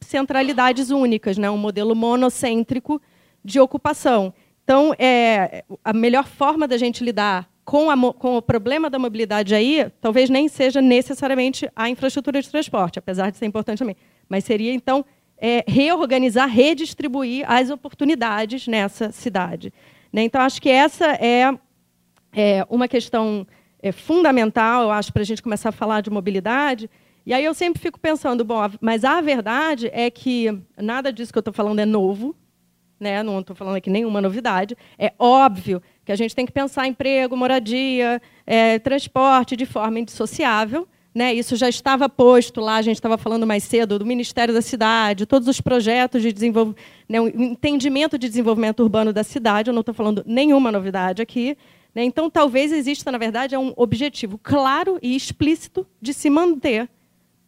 centralidades únicas, né? um modelo monocêntrico de ocupação. Então, é, a melhor forma da gente lidar com, a, com, o problema da mobilidade aí, talvez nem seja necessariamente a infraestrutura de transporte, apesar de ser importante também, mas seria, então, é, reorganizar, redistribuir as oportunidades nessa cidade. Né? Então, acho que essa é, é uma questão é, fundamental, eu acho, para a gente começar a falar de mobilidade. E aí eu sempre fico pensando, bom, mas a verdade é que nada disso que eu estou falando é novo, né? não estou falando aqui nenhuma novidade. É óbvio que a gente tem que pensar emprego, moradia, é, transporte de forma indissociável. Né? Isso já estava posto lá, a gente estava falando mais cedo, do Ministério da Cidade, todos os projetos de desenvolvimento, né, o entendimento de desenvolvimento urbano da cidade, eu não estou falando nenhuma novidade aqui. Né? Então, talvez exista, na verdade, é um objetivo claro e explícito de se manter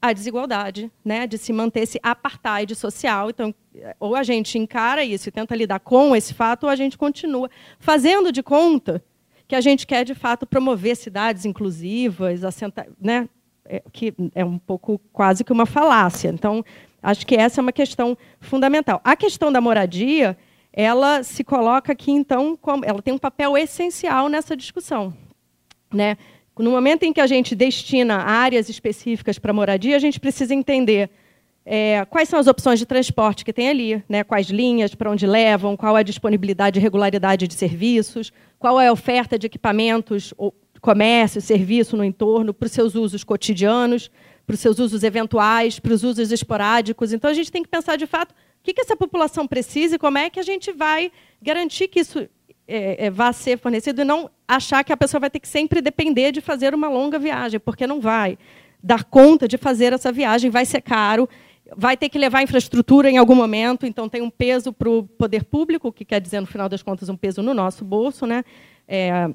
a desigualdade, né, de se manter esse apartheid social. Então, ou a gente encara isso e tenta lidar com esse fato, ou a gente continua fazendo de conta que a gente quer, de fato, promover cidades inclusivas, assenta, né, que é um pouco quase que uma falácia. Então, acho que essa é uma questão fundamental. A questão da moradia, ela se coloca aqui, então, como, ela tem um papel essencial nessa discussão. Né? No momento em que a gente destina áreas específicas para moradia, a gente precisa entender é, quais são as opções de transporte que tem ali, né, quais linhas, para onde levam, qual é a disponibilidade e regularidade de serviços, qual é a oferta de equipamentos, ou comércio, serviço no entorno, para os seus usos cotidianos, para os seus usos eventuais, para os usos esporádicos. Então, a gente tem que pensar, de fato, o que, essa população precisa e como é que a gente vai garantir que isso é, é, vá ser fornecido e não achar que a pessoa vai ter que sempre depender de fazer uma longa viagem, porque não vai dar conta de fazer essa viagem, vai ser caro, vai ter que levar infraestrutura em algum momento, então tem um peso para o poder público, que quer dizer, no final das contas, um peso no nosso bolso, né? É,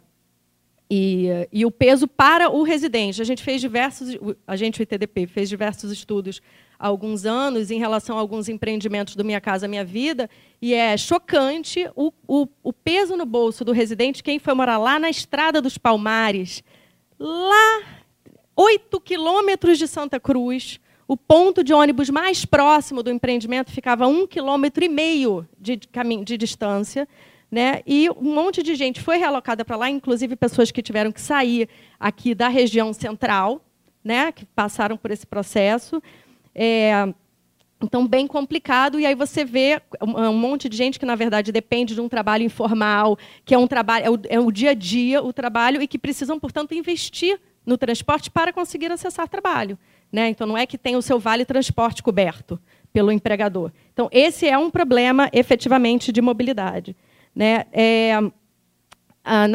e, e, o peso para o residente. A gente fez diversos, a gente, o ITDP, fez diversos estudos há alguns anos em relação a alguns empreendimentos do Minha Casa Minha Vida, e é chocante o, o, o peso no bolso do residente, quem foi morar lá na Estrada dos Palmares, lá, oito quilômetros de Santa Cruz, o ponto de ônibus mais próximo do empreendimento ficava a um quilômetro e meio de, caminho, de distância, né? E um monte de gente foi realocada para lá, inclusive pessoas que tiveram que sair aqui da região central, né? que passaram por esse processo. É, então, bem complicado. E aí você vê um monte de gente que, na verdade, depende de um trabalho informal, que é um trabalho, é o, é o dia a dia, o trabalho, e que precisam, portanto, investir no transporte para conseguir acessar trabalho. Né? Então, não é que tem o seu vale transporte coberto pelo empregador. Então, esse é um problema, efetivamente, de mobilidade. Né? É,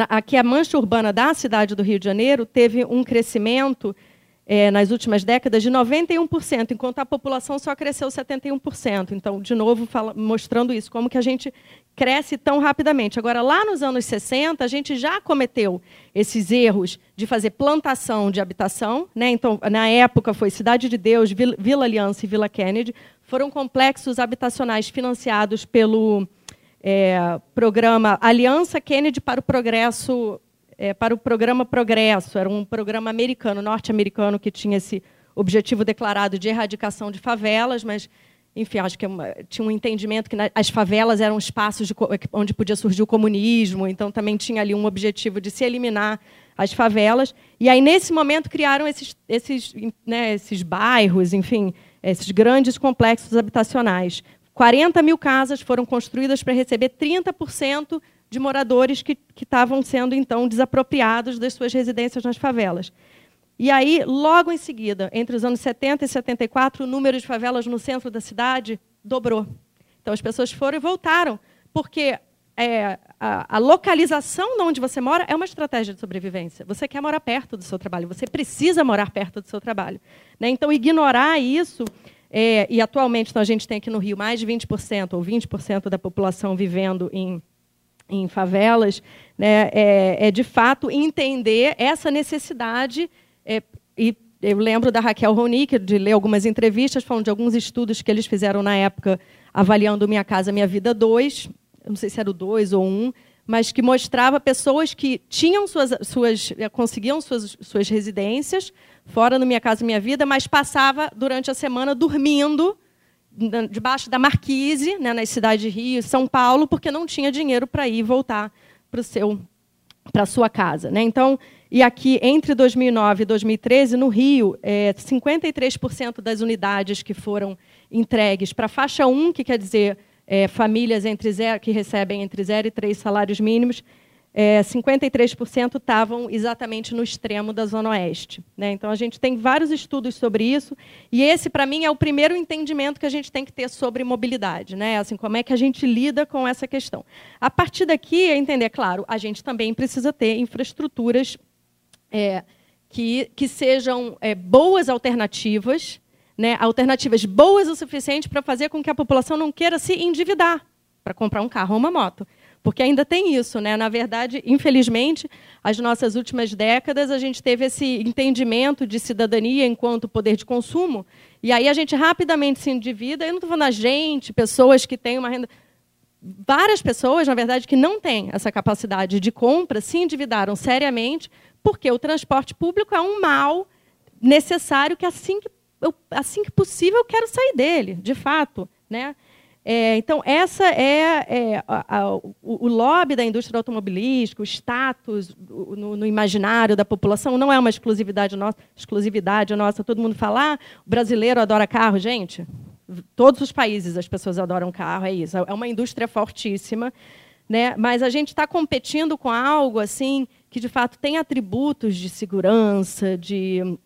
aqui, a mancha urbana da cidade do Rio de Janeiro teve um crescimento é, nas últimas décadas de 91%, enquanto a população só cresceu 71%. Então, de novo, fala, mostrando isso, como que a gente cresce tão rapidamente. Agora, lá nos anos 60, a gente já cometeu esses erros de fazer plantação de habitação. Né? Então, na época, foi Cidade de Deus, Vila Aliança e Vila Kennedy. Foram complexos habitacionais financiados pelo é, programa Aliança Kennedy para o Progresso é, para o programa Progresso. Era um programa americano, norte-americano, que tinha esse objetivo declarado de erradicação de favelas, mas enfim, acho que é tinha um entendimento que as favelas eram espaços de, onde podia surgir o comunismo, então também tinha ali um objetivo de se eliminar as favelas. E aí, nesse momento, criaram esses, esses, né, esses bairros, enfim, esses grandes complexos habitacionais. 40 mil casas foram construídas para receber 30% de moradores que, estavam sendo, então, desapropriados das suas residências nas favelas. E aí, logo em seguida, entre os anos 70 e 74, o número de favelas no centro da cidade dobrou. Então, as pessoas foram e voltaram, porque é, a, a, localização de onde você mora é uma estratégia de sobrevivência. Você quer morar perto do seu trabalho, você precisa morar perto do seu trabalho. Né? Então, ignorar isso, é, e atualmente então, a gente tem aqui no Rio mais de 20% ou 20% da população vivendo em, em favelas, né? é, é de fato entender essa necessidade é, e eu lembro da Raquel Ronick, de ler algumas entrevistas, falando de alguns estudos que eles fizeram na época, avaliando Minha Casa Minha Vida 2, não sei se era o 2 ou 1, um, mas que mostrava pessoas que tinham suas, suas é, conseguiam suas, suas residências fora no Minha Casa Minha Vida, mas passava durante a semana dormindo debaixo da marquise, né, nas cidades de Rio São Paulo, porque não tinha dinheiro para ir e voltar para seu para sua casa, né? Então, e aqui, entre 2009 e 2013, no Rio, é, 53% das unidades que foram entregues para faixa 1, que quer dizer é, famílias entre zero, que recebem entre 0 e 3 salários mínimos, é, 53% estavam exatamente no extremo da Zona Oeste. Né? Então, a gente tem vários estudos sobre isso, e esse, para mim, é o primeiro entendimento que a gente tem que ter sobre mobilidade, né? assim, como é que a gente lida com essa questão. A partir daqui, é entender, claro, a gente também precisa ter infraestruturas é, que, que sejam é, boas alternativas, né, alternativas boas o suficiente para fazer com que a população não queira se endividar para comprar um carro ou uma moto. Porque ainda tem isso, né? Na verdade, infelizmente, as nossas últimas décadas a gente teve esse entendimento de cidadania enquanto poder de consumo, e aí a gente rapidamente se endivida. Eu não estou falando a gente, pessoas que têm uma renda várias pessoas, na verdade, que não têm essa capacidade de compra, se endividaram seriamente porque o transporte público é um mal necessário que assim que, eu, assim que possível eu quero sair dele, de fato. Né? É, então, essa é, é a, a, o, o, lobby da indústria automobilística, o status no, no, imaginário da população, não é uma exclusividade nossa, exclusividade nossa. Todo mundo fala, ah, o brasileiro adora carro. Gente, todos os países as pessoas adoram carro, é isso. É uma indústria fortíssima. Né? Mas a gente está competindo com algo assim que de fato tem atributos de segurança, de,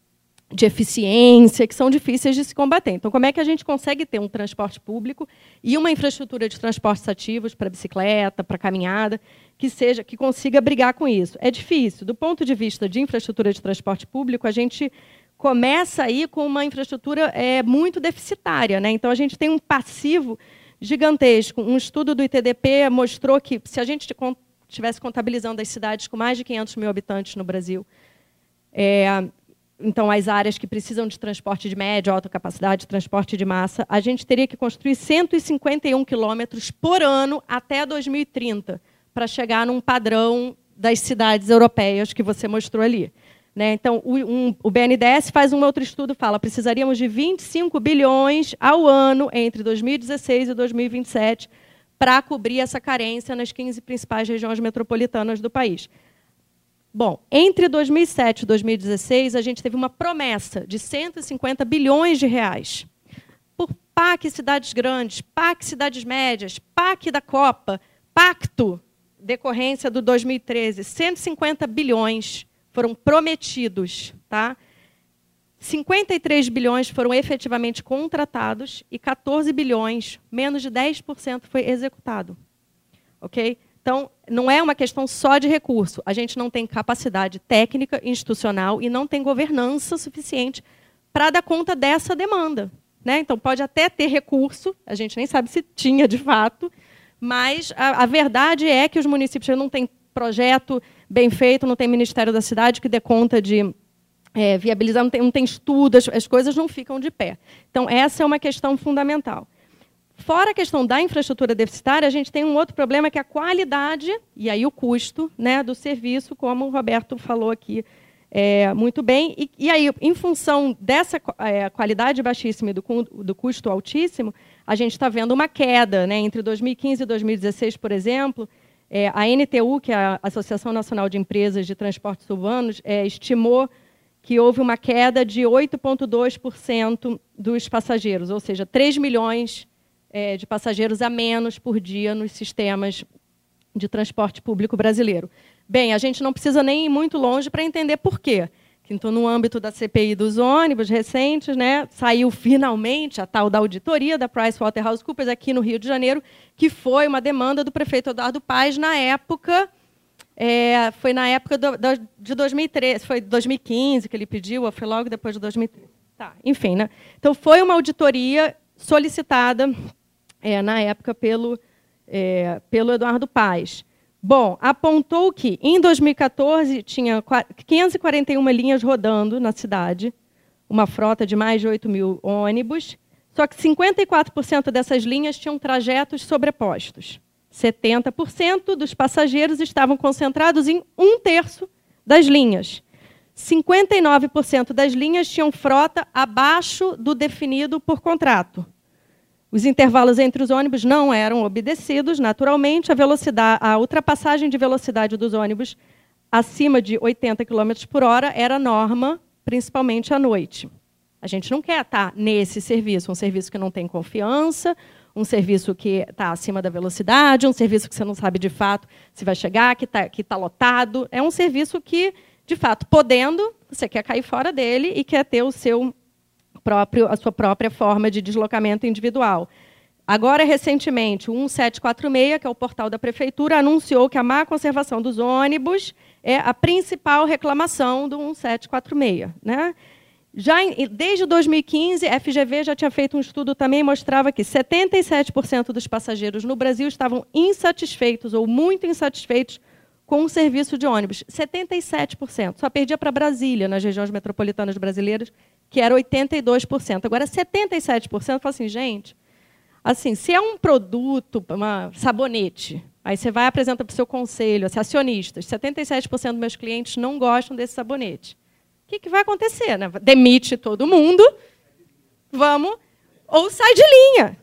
de eficiência, que são difíceis de se combater. Então, como é que a gente consegue ter um transporte público e uma infraestrutura de transportes ativos para bicicleta, para caminhada, que seja que consiga brigar com isso? É difícil. Do ponto de vista de infraestrutura de transporte público, a gente começa aí com uma infraestrutura é, muito deficitária. Né? Então, a gente tem um passivo gigantesco. Um estudo do ITDP mostrou que, se a gente estivesse contabilizando as cidades com mais de 500 mil habitantes no Brasil, é, então as áreas que precisam de transporte de média, alta capacidade, transporte de massa, a gente teria que construir 151 quilômetros por ano até 2030 para chegar num padrão das cidades europeias que você mostrou ali. Né? Então, o, um, o BNDES faz um outro estudo, fala precisaríamos de 25 bilhões ao ano entre 2016 e 2027 para cobrir essa carência nas 15 principais regiões metropolitanas do país. Bom, entre 2007 e 2016, a gente teve uma promessa de 150 bilhões de reais. Por PAC cidades grandes, PAC cidades médias, PAC da Copa, Pacto, decorrência do 2013, 150 bilhões foram prometidos. Tá? 53 bilhões foram efetivamente contratados e 14 bilhões, menos de 10%, foi executado. Ok? Então, não é uma questão só de recurso. A gente não tem capacidade técnica, institucional e não tem governança suficiente para dar conta dessa demanda. Né? Então, pode até ter recurso, a gente nem sabe se tinha de fato, mas a, a verdade é que os municípios não têm projeto bem feito, não tem Ministério da Cidade que dê conta de é, viabilizar, não tem, não tem estudo, as, as coisas não ficam de pé. Então, essa é uma questão fundamental. Fora a questão da infraestrutura deficitária, a gente tem um outro problema que é a qualidade e aí o custo né, do serviço, como o Roberto falou aqui É, muito bem. E, e, aí, em função dessa é, qualidade baixíssima e do, do custo altíssimo, a gente está vendo uma queda. Né? Entre 2015 e 2016, por exemplo, é, a NTU, que é a Associação Nacional de Empresas de Transportes Urbanos, é, estimou que houve uma queda de 8,2% dos passageiros, ou seja, 3 milhões é, de passageiros a menos por dia nos sistemas de transporte público brasileiro. Bem, a gente não precisa nem ir muito longe para entender por quê. Então, no âmbito da CPI dos ônibus recentes, né, saiu finalmente a tal da auditoria da PricewaterhouseCoopers aqui no Rio de Janeiro, que foi uma demanda do prefeito Eduardo Paes na época, é, foi na época do, do, de 2013, foi 2015 que ele pediu, ou foi logo depois de 2013. Tá, enfim, né? Então foi uma auditoria solicitada é, na época pelo, é, pelo Eduardo Paes. Bom, apontou que em 2014 tinha 541 linhas rodando na cidade, uma frota de mais de 8 mil ônibus, só que 54% dessas linhas tinham trajetos sobrepostos. 70% dos passageiros estavam concentrados em um terço das linhas. 59% das linhas tinham frota abaixo do definido por contrato. Os intervalos entre os ônibus não eram obedecidos, naturalmente, a, velocidade, a ultrapassagem de velocidade dos ônibus acima de 80 km por hora era norma, principalmente à noite. A gente não quer estar nesse serviço, um serviço que não tem confiança, um serviço que está acima da velocidade, um serviço que você não sabe de fato se vai chegar, que está que tá lotado. É um serviço que, de fato, podendo, você quer cair fora dele e quer ter o seu próprio, a sua própria forma de deslocamento individual. Agora, recentemente, o 1746, que é o portal da prefeitura, anunciou que a má conservação dos ônibus é a principal reclamação do 1746. Né? Já em, desde 2015, a FGV já tinha feito um estudo também mostrava que 77% dos passageiros no Brasil estavam insatisfeitos ou muito insatisfeitos com o serviço de ônibus. 77%. Só perdia para Brasília, nas regiões metropolitanas brasileiras, que era 82%. Agora, 77% fala assim, gente, assim, se é um produto, uma sabonete, aí você vai apresenta para o seu conselho, se acionistas, 77% dos meus clientes não gostam desse sabonete. O que, que vai acontecer? Né? Demite todo mundo, vamos, ou sai de linha.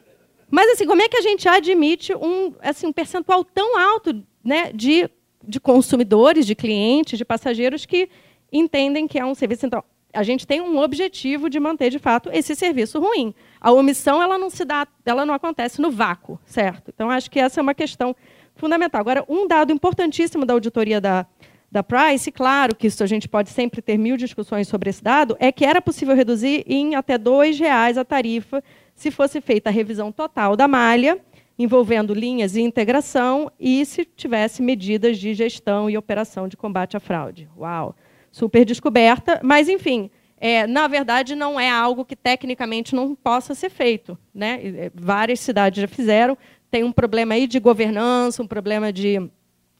Mas assim, como é que a gente admite um, assim, um percentual tão alto né, de, de consumidores, de clientes, de passageiros que entendem que é um serviço? Então, a gente tem um objetivo de manter de fato esse serviço ruim. A omissão ela não se dá, ela não acontece no vácuo, certo? Então acho que essa é uma questão fundamental. Agora, um dado importantíssimo da auditoria da, da Price, claro que isso a gente pode sempre ter mil discussões sobre esse dado, é que era possível reduzir em até R$ reais a tarifa se fosse feita a revisão total da malha, envolvendo linhas e integração, e se tivesse medidas de gestão e operação de combate à fraude. Uau! Super descoberta, mas, enfim, é, na verdade, não é algo que tecnicamente não possa ser feito. Né? É, várias cidades já fizeram. Tem um problema aí de governança, um problema de,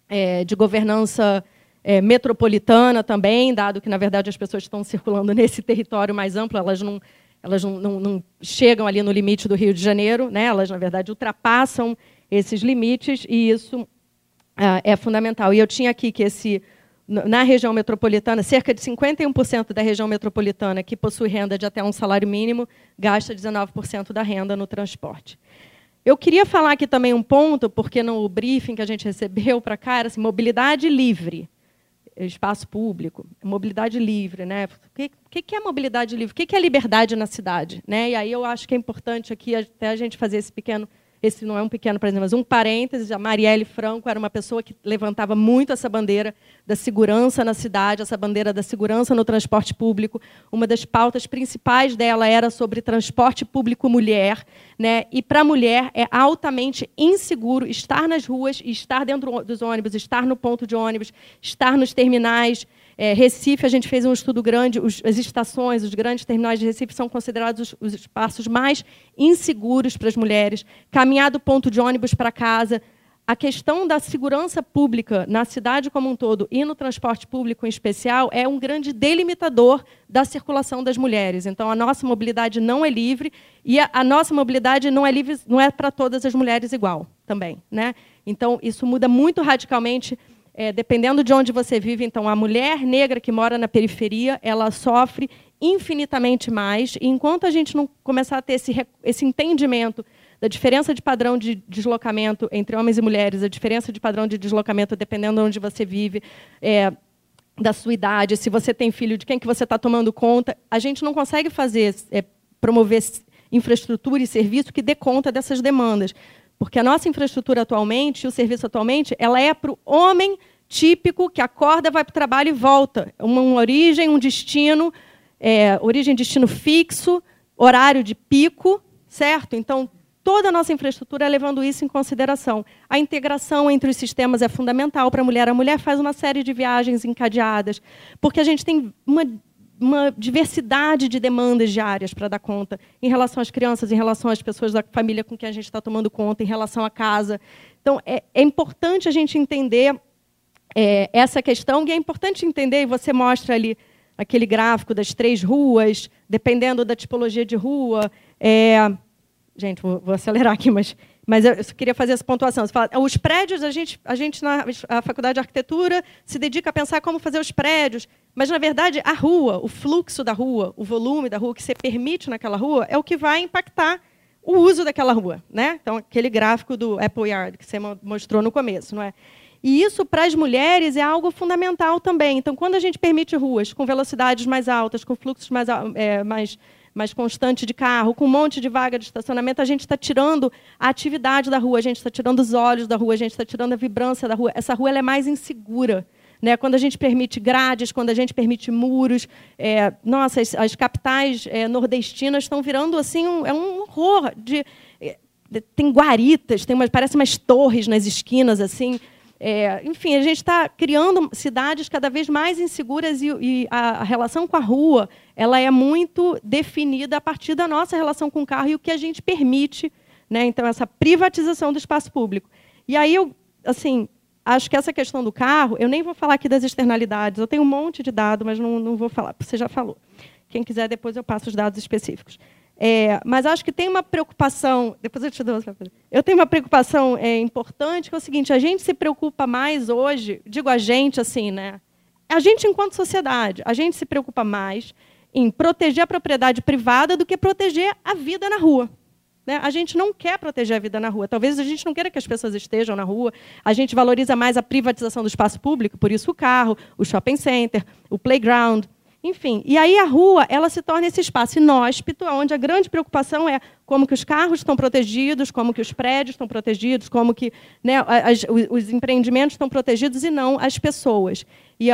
é, de governança é, metropolitana também, dado que, na verdade, as pessoas estão circulando [laughs] nesse território mais amplo, elas não, elas não, não, não chegam ali no limite do Rio de Janeiro, né? elas, na verdade, ultrapassam esses limites, e isso ah, é fundamental. E eu tinha aqui que esse na região metropolitana, cerca de 51% da região metropolitana que possui renda de até um salário mínimo gasta 19% da renda no transporte. Eu queria falar aqui também um ponto, porque no briefing que a gente recebeu para cá era assim, mobilidade livre, espaço público, mobilidade livre, né? O que, é mobilidade livre? O que é liberdade na cidade? Né? E aí eu acho que é importante aqui até a gente fazer esse pequeno esse não é um pequeno exemplo, mas um parênteses, a Marielle Franco era uma pessoa que levantava muito essa bandeira da segurança na cidade, essa bandeira da segurança no transporte público. Uma das pautas principais dela era sobre transporte público mulher, né? E para a mulher é altamente inseguro estar nas ruas, estar dentro dos ônibus, estar no ponto de ônibus, estar nos terminais, é, Recife, a gente fez um estudo grande, os, as estações, os grandes terminais de Recife são considerados os, os espaços mais inseguros para as mulheres. Caminhar do ponto de ônibus para casa. A questão da segurança pública na cidade como um todo e no transporte público em especial é um grande delimitador da circulação das mulheres. Então, a nossa mobilidade não é livre e a, a nossa mobilidade não é livre, não é para todas as mulheres igual também, né? Então, isso muda muito radicalmente é, dependendo de onde você vive, então a mulher negra que mora na periferia, ela sofre infinitamente mais. E enquanto a gente não começar a ter esse, esse entendimento da diferença de padrão de deslocamento entre homens e mulheres, a diferença de padrão de deslocamento dependendo de onde você vive, é, da sua idade, se você tem filho, de quem que você está tomando conta, a gente não consegue fazer é, promover infraestrutura e serviço que dê conta dessas demandas. Porque a nossa infraestrutura atualmente, o serviço atualmente, ela é para o homem típico que acorda, vai para o trabalho e volta. Uma, uma origem, um destino, é, origem, destino fixo, horário de pico, certo? Então, toda a nossa infraestrutura é levando isso em consideração. A integração entre os sistemas é fundamental para a mulher. A mulher faz uma série de viagens encadeadas, porque a gente tem uma uma diversidade de demandas diárias para dar conta em relação às crianças, em relação às pessoas da família com quem a gente está tomando conta, em relação à casa. Então, é, é importante a gente entender é, essa questão, e é importante entender, e você mostra ali aquele gráfico das três ruas, dependendo da tipologia de rua. É, gente, vou, vou acelerar aqui, mas mas eu queria fazer essa pontuação. Fala, os prédios, a gente, a gente na a faculdade de arquitetura se dedica a pensar como fazer os prédios, mas na verdade a rua, o fluxo da rua, o volume da rua que você permite naquela rua é o que vai impactar o uso daquela rua, né? Então aquele gráfico do Apple Yard que você mostrou no começo, não é? E isso para as mulheres é algo fundamental também. Então quando a gente permite ruas com velocidades mais altas, com fluxos mais, é, mais mais constante de carro, com um monte de vaga de estacionamento, a gente está tirando a atividade da rua, a gente está tirando os olhos da rua, a gente está tirando a vibrância da rua. Essa rua é mais insegura. Né? Quando a gente permite grades, quando a gente permite muros, é, nossa, as, as capitais é, nordestinas estão virando assim um, é um horror de, é, tem guaritas, tem umas, parece umas torres nas esquinas assim. É, enfim, a gente está criando cidades cada vez mais inseguras e, e a, a, relação com a rua ela é muito definida a partir da nossa relação com o carro e o que a gente permite. Né? Então, essa privatização do espaço público. E aí, eu, assim, acho que essa questão do carro, eu nem vou falar aqui das externalidades, eu tenho um monte de dado, mas não, não vou falar, você já falou. Quem quiser, depois eu passo os dados específicos. É, mas acho que tem uma preocupação. Depois eu te dou outra coisa. Eu tenho uma preocupação é, importante, que é o seguinte: a gente se preocupa mais hoje, digo a gente assim, né? A gente, enquanto sociedade, a gente se preocupa mais em proteger a propriedade privada do que proteger a vida na rua. Né? A gente não quer proteger a vida na rua. Talvez a gente não queira que as pessoas estejam na rua. A gente valoriza mais a privatização do espaço público, por isso o carro, o shopping center, o playground. Enfim, e aí a rua ela se torna esse espaço inóspito, onde a grande preocupação é como que os carros estão protegidos, como que os prédios estão protegidos, como que né, as, os empreendimentos estão protegidos e não as pessoas. E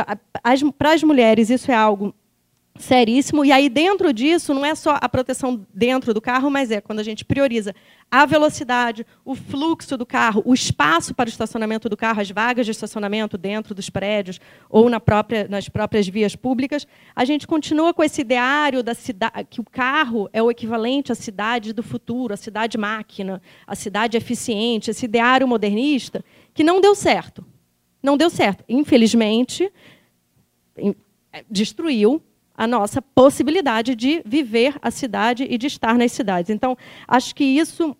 para as mulheres isso é algo seríssimo. E aí, dentro disso, não é só a proteção dentro do carro, mas é quando a gente prioriza a velocidade, o fluxo do carro, o espaço para o estacionamento do carro, as vagas de estacionamento dentro dos prédios ou na própria, nas próprias vias públicas, a gente continua com esse ideário da cidade, que o carro é o equivalente à cidade do futuro, a cidade máquina, a cidade eficiente, esse ideário modernista, que não deu certo. Não deu certo. Infelizmente, destruiu a nossa possibilidade de viver a cidade e de estar nas cidades. Então, acho que isso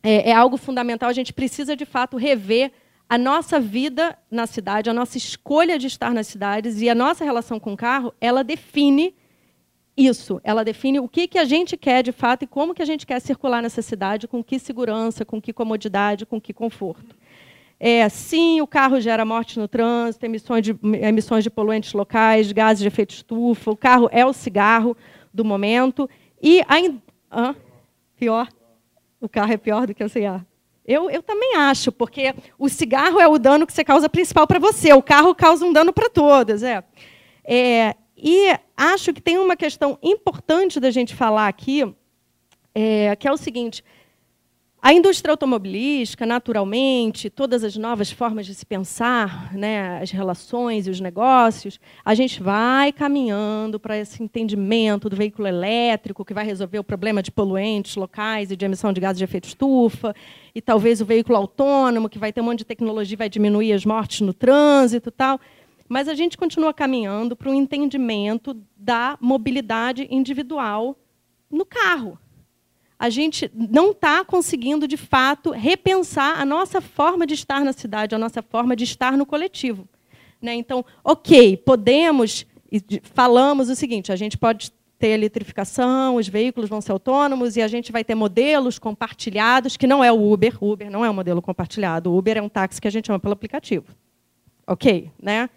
é, é algo fundamental. A gente precisa, de fato, rever a nossa vida na cidade, a nossa escolha de estar nas cidades e a nossa relação com o carro, ela define isso. Ela define o que, que a gente quer de fato e como que a gente quer circular nessa cidade, com que segurança, com que comodidade, com que conforto. É, sim, o carro gera morte no trânsito, emissões de, emissões de poluentes locais, gases de efeito estufa. O carro é o cigarro do momento. E ainda. Pior? O carro é pior do que o cigarro. Eu, eu também acho, porque o cigarro é o dano que você causa principal para você, o carro causa um dano para todas. É. é. E acho que tem uma questão importante da gente falar aqui, é, que é o seguinte: a indústria automobilística, naturalmente, todas as novas formas de se pensar, né, as relações e os negócios, a gente vai caminhando para esse entendimento do veículo elétrico, que vai resolver o problema de poluentes locais e de emissão de gases de efeito estufa, e talvez o veículo autônomo, que vai ter um monte de tecnologia e vai diminuir as mortes no trânsito tal. Mas a gente continua caminhando para um entendimento da mobilidade individual no carro a gente não está conseguindo, de fato, repensar a nossa forma de estar na cidade, a nossa forma de estar no coletivo. Né? Então, ok, podemos, falamos o seguinte: a gente pode ter eletrificação, os veículos vão ser autônomos e a gente vai ter modelos compartilhados, que não é o Uber. O Uber não é um modelo compartilhado. O Uber é um táxi que a gente chama pelo aplicativo. Ok, né?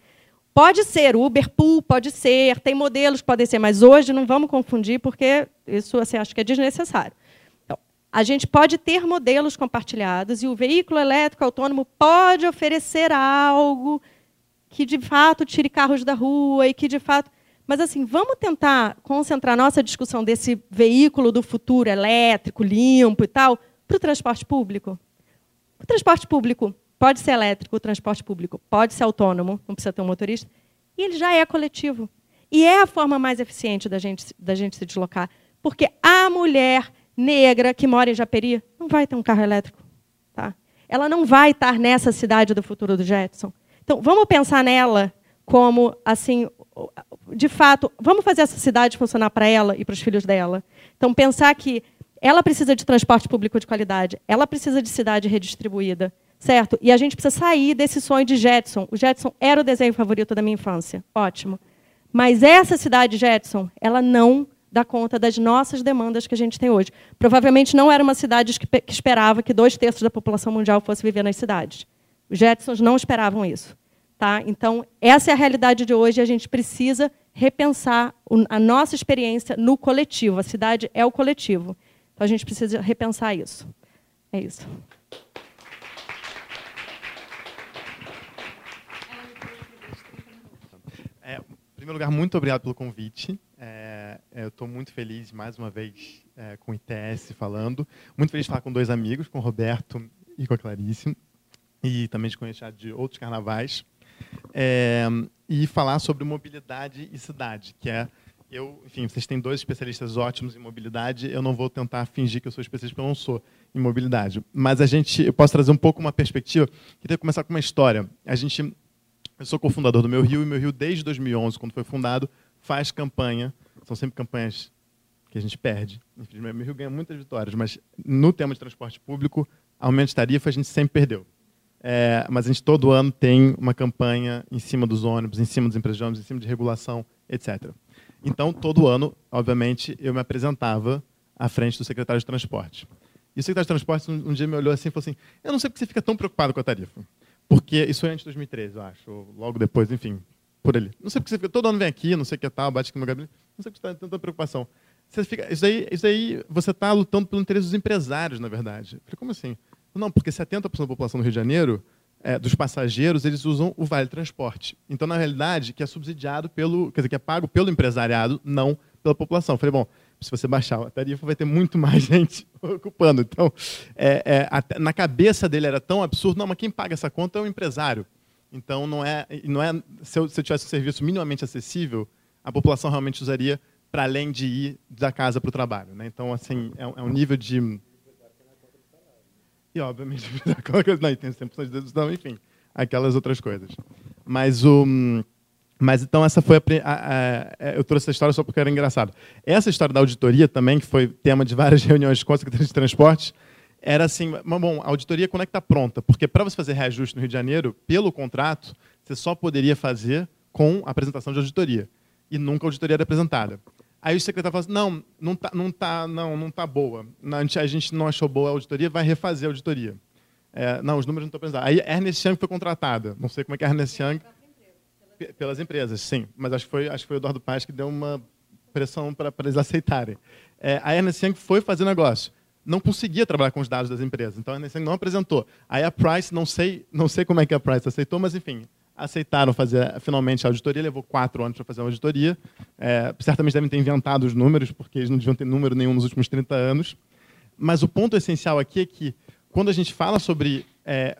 Pode ser Uber Pool, pode ser, tem modelos podem ser, mas hoje não vamos confundir, porque isso assim, acho que é desnecessário. A gente pode ter modelos compartilhados e o veículo elétrico autônomo pode oferecer algo que de fato tire carros da rua e que de fato. Mas assim, vamos tentar concentrar nossa discussão desse veículo do futuro elétrico, limpo e tal, para o transporte público. O transporte público Pode ser elétrico, o transporte público, pode ser autônomo, não precisa ter um motorista, e ele já é coletivo. E é a forma mais eficiente da gente, da gente se deslocar. Porque a mulher negra que mora em Japeri não vai ter um carro elétrico. Tá? Ela não vai estar nessa cidade do futuro do Jetson. Então, vamos pensar nela como, assim, de fato, vamos fazer essa cidade funcionar para ela e para os filhos dela. Então, pensar que ela precisa de transporte público de qualidade, ela precisa de cidade redistribuída, certo? E a gente precisa sair desse sonho de Jetson. O Jetson era o desenho favorito da minha infância. Ótimo. Mas essa cidade Jetson, ela não dá conta das nossas demandas que a gente tem hoje. Provavelmente não era uma cidade que, que esperava que dois terços da população mundial fosse viver nas cidades. Os Jetsons não esperavam isso. Tá? Então, essa é a realidade de hoje e a gente precisa repensar a nossa experiência no coletivo. A cidade é o coletivo. Então, a gente precisa repensar isso. É isso. primeiro lugar, muito obrigado pelo convite. É, é eu estou muito feliz, mais uma vez, é, com o ITS falando. Muito feliz de falar com dois amigos, com o Roberto e com a Clarice. E também de conhecer de outros carnavais. É, e falar sobre mobilidade e cidade, que é eu, enfim, vocês têm dois especialistas ótimos em mobilidade. Eu não vou tentar fingir que eu sou especialista, porque eu não sou em mobilidade. Mas a gente, eu posso trazer um pouco uma perspectiva. Queria começar com uma história. A gente eu sou cofundador do Meu Rio e Meu Rio, desde 2011, quando foi fundado, faz campanha. São sempre campanhas que a gente perde. Infelizmente, Meu Rio ganha muitas vitórias, mas no tema de transporte público, aumento de tarifa a gente sempre perdeu. É, mas a gente todo ano tem uma campanha em cima dos ônibus, em cima dos empresas em cima de regulação, etc. Então, todo ano, obviamente, eu me apresentava à frente do secretário de transporte. E o secretário de transporte um, um dia me olhou assim e falou assim: Eu não sei porque você fica tão preocupado com a tarifa. Porque isso foi antes de 2013, eu acho, logo depois, enfim, por ali. Não sei porque você fica, todo ano vem aqui, não sei o que é tal, bate aqui no gabinete, não sei porque você está tanta preocupação. Você fica, isso aí, isso aí você está lutando pelo interesse dos empresários, na verdade. Eu falei, como assim? Não, porque 70% da população do Rio de Janeiro, é, dos passageiros, eles usam o Vale Transporte. Então, na realidade, que é subsidiado pelo, quer dizer, que é pago pelo empresariado, não pela população. Eu falei, bom, se você baixar a tarifa, vai ter muito [laughs] mais gente ocupando. Então, é, é, na cabeça dele era tão absurdo, não, mas quem paga essa conta é o empresário. Então, não é, não é se, eu, se eu tivesse um serviço minimamente acessível, a população realmente usaria para além de ir da casa para o trabalho. Né? Então, assim, é, é um nível de... E, obviamente, [laughs] não, tem 100% de dedução, enfim, aquelas outras coisas. Mas o... Mas então essa foi a, a, a, é, eu trouxe essa história só porque era engraçado. Essa história da auditoria também, que foi tema de várias [laughs] reuniões com a Secretaria de Transportes, era assim, bom, a auditoria quando é que está pronta? Porque para você fazer reajuste no Rio de Janeiro, pelo contrato, você só poderia fazer com a apresentação de auditoria. E nunca a auditoria era apresentada. Aí o secretário falou assim, não, não está não tá, não, não tá boa. A gente não achou boa a auditoria, vai refazer a auditoria. É, não, os números não estão apresentados. Aí Ernest Young foi contratada. Não sei como é que a Ernest Young pelas empresas, sim. Mas acho que foi, acho que foi o Eduardo Paz que deu uma pressão para eles aceitarem. É, a Ernest Young foi fazer negócio. Não conseguia trabalhar com os dados das empresas. Então a não apresentou. Aí a Price, não sei, não sei como é que a Price aceitou, mas enfim, aceitaram fazer finalmente a auditoria. Levou quatro anos para fazer a auditoria. É, certamente devem ter inventado os números, porque eles não deviam ter número nenhum nos últimos 30 anos. Mas o ponto essencial aqui é que, quando a gente fala sobre é,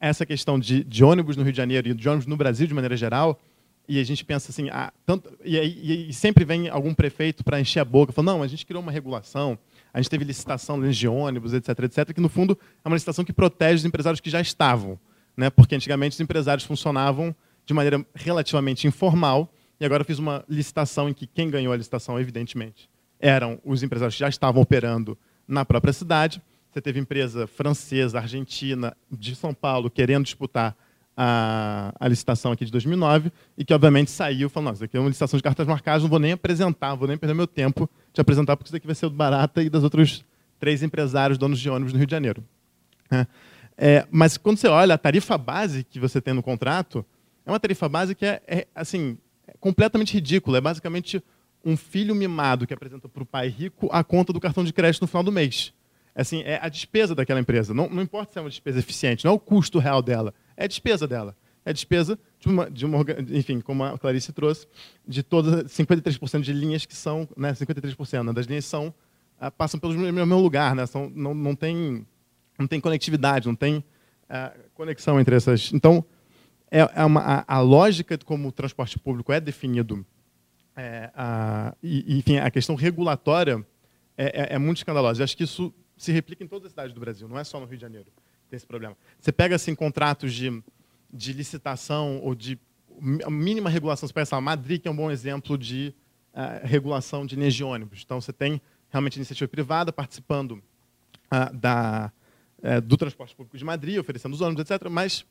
essa questão de, de, ônibus no Rio de Janeiro e de ônibus no Brasil de maneira geral, e a gente pensa assim, ah, tanto, e, e, e, sempre vem algum prefeito para encher a boca, falando, não, a gente criou uma regulação, a gente teve licitação de ônibus, etc, etc, que no fundo é uma licitação que protege os empresários que já estavam, né? porque antigamente os empresários funcionavam de maneira relativamente informal, e agora fiz uma licitação em que quem ganhou a licitação, evidentemente, eram os empresários que já estavam operando na própria cidade. Você teve empresa francesa, argentina, de São Paulo, querendo disputar a, a, licitação aqui de 2009 e que, obviamente, saiu falando, isso aqui é uma licitação de cartas marcadas, não vou nem apresentar, vou nem perder meu tempo de apresentar, porque isso aqui vai ser do Barata e das outros três empresários donos de ônibus no Rio de Janeiro. É. É, mas quando você olha a tarifa base que você tem no contrato, é uma tarifa base que é, é assim, é completamente ridícula. É basicamente um filho mimado que apresenta para o pai rico a conta do cartão de crédito no final do mês. Assim, é a despesa daquela empresa. Não, não importa se é uma despesa eficiente, não é o custo real dela é despesa dela. É a despesa de uma, de uma enfim, como a Clarice trouxe, de todas 53% de linhas que são, né, 53% né, das linhas são uh, passam pelo mesmo lugar, né, são, não, não tem não tem conectividade, não tem uh, conexão entre essas. Então, é, é uma, a, a, lógica como o transporte público é definido, é, a, e, enfim, a questão regulatória é, é, é muito escandalosa. Eu acho que isso se replica em todas as cidades do Brasil, não é só no Rio de Janeiro tem esse problema. Você pega assim contratos de, de licitação ou de mínima regulação, você pega essa Madrid, que é um bom exemplo de uh, regulação de linhas de ônibus. Então, você tem realmente iniciativa privada participando uh, da, uh, do transporte público de Madrid, oferecendo os ônibus, etc. Mas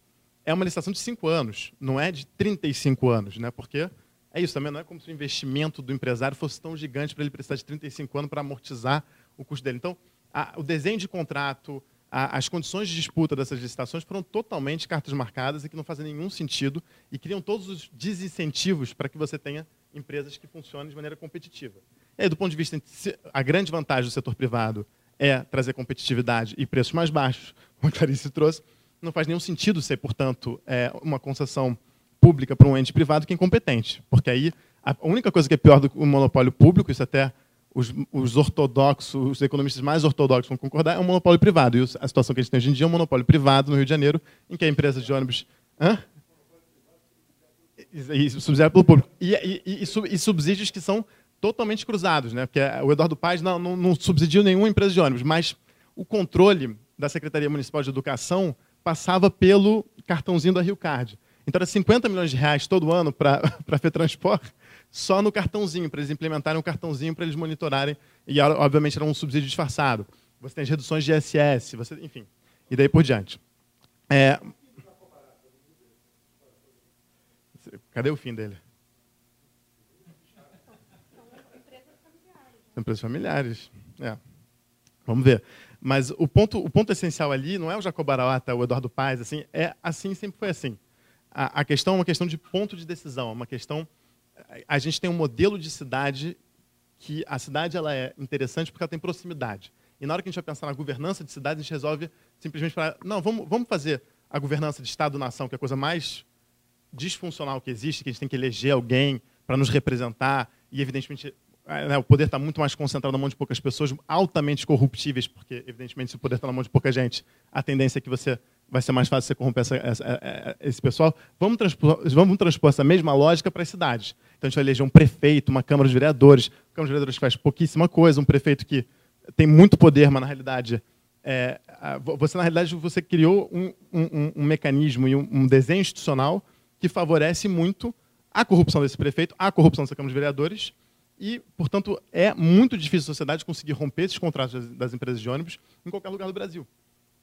é uma licitação de cinco anos, não é de 35 anos, né? porque é isso também, não é como se o investimento do empresário fosse tão gigante para ele precisar de 35 anos para amortizar o custo dele. Então, a, o desenho de contrato, a, as condições de disputa dessas licitações foram totalmente cartas marcadas e que não fazem nenhum sentido e criam todos os desincentivos para que você tenha empresas que funcionem de maneira competitiva. E aí, do ponto de vista, a grande vantagem do setor privado é trazer competitividade e preços mais baixos, [laughs] como a Clarice trouxe, não faz nenhum sentido ser, portanto, é, uma concessão pública para um ente privado que é incompetente, porque aí a única coisa que é pior do que o monopólio público, isso até os, os, ortodoxos, os economistas mais ortodoxos vão concordar, é um monopólio privado. E a situação que a gente tem hoje em dia é um monopólio privado no Rio de Janeiro, em que a empresa de ônibus. Hã? E, subsidiado pelo público. E, e, e, subsídios que são totalmente cruzados, né? porque o Eduardo Paes não, não, não subsidiou nenhuma empresa de ônibus, mas o controle da Secretaria Municipal de Educação passava pelo cartãozinho da Rio Card. Então, era 50 milhões de reais todo ano para [laughs] a FETransport, só no cartãozinho, para eles implementarem um cartãozinho para eles monitorarem. E, obviamente, era um subsídio disfarçado. Você tem as reduções de ISS, você, enfim. E daí por diante. É... Cadê o fim dele? São empresas familiares. É. Vamos ver. Mas o ponto, o ponto essencial ali não é o Jacobarata, o Eduardo Paes, assim, é assim, sempre foi assim. A, a questão é uma questão de ponto de decisão, é uma questão a gente tem um modelo de cidade que a cidade ela é interessante porque ela tem proximidade. E na hora que a gente vai pensar na governança de cidade, a gente resolve simplesmente falar, não, vamos, vamos fazer a governança de Estado-nação, que é a coisa mais disfuncional que existe, que a gente tem que eleger alguém para nos representar, e evidentemente né, o poder está muito mais concentrado na mão de poucas pessoas, altamente corruptíveis, porque evidentemente se o poder está na mão de pouca gente, a tendência é que você vai ser mais fácil você corromper essa, essa, esse pessoal. Vamos transpor, vamos transpor essa mesma lógica para as cidades. Então a gente vai eleger um prefeito, uma Câmara de Vereadores, uma Câmara de Vereadores faz pouquíssima coisa, um prefeito que tem muito poder, mas na realidade é, você na realidade você criou um, um, um mecanismo e um, desenho institucional que favorece muito a corrupção desse prefeito, a corrupção dessa Câmara de Vereadores. E, portanto, é muito difícil a sociedade conseguir romper esses contratos das, das empresas de ônibus em qualquer lugar do Brasil.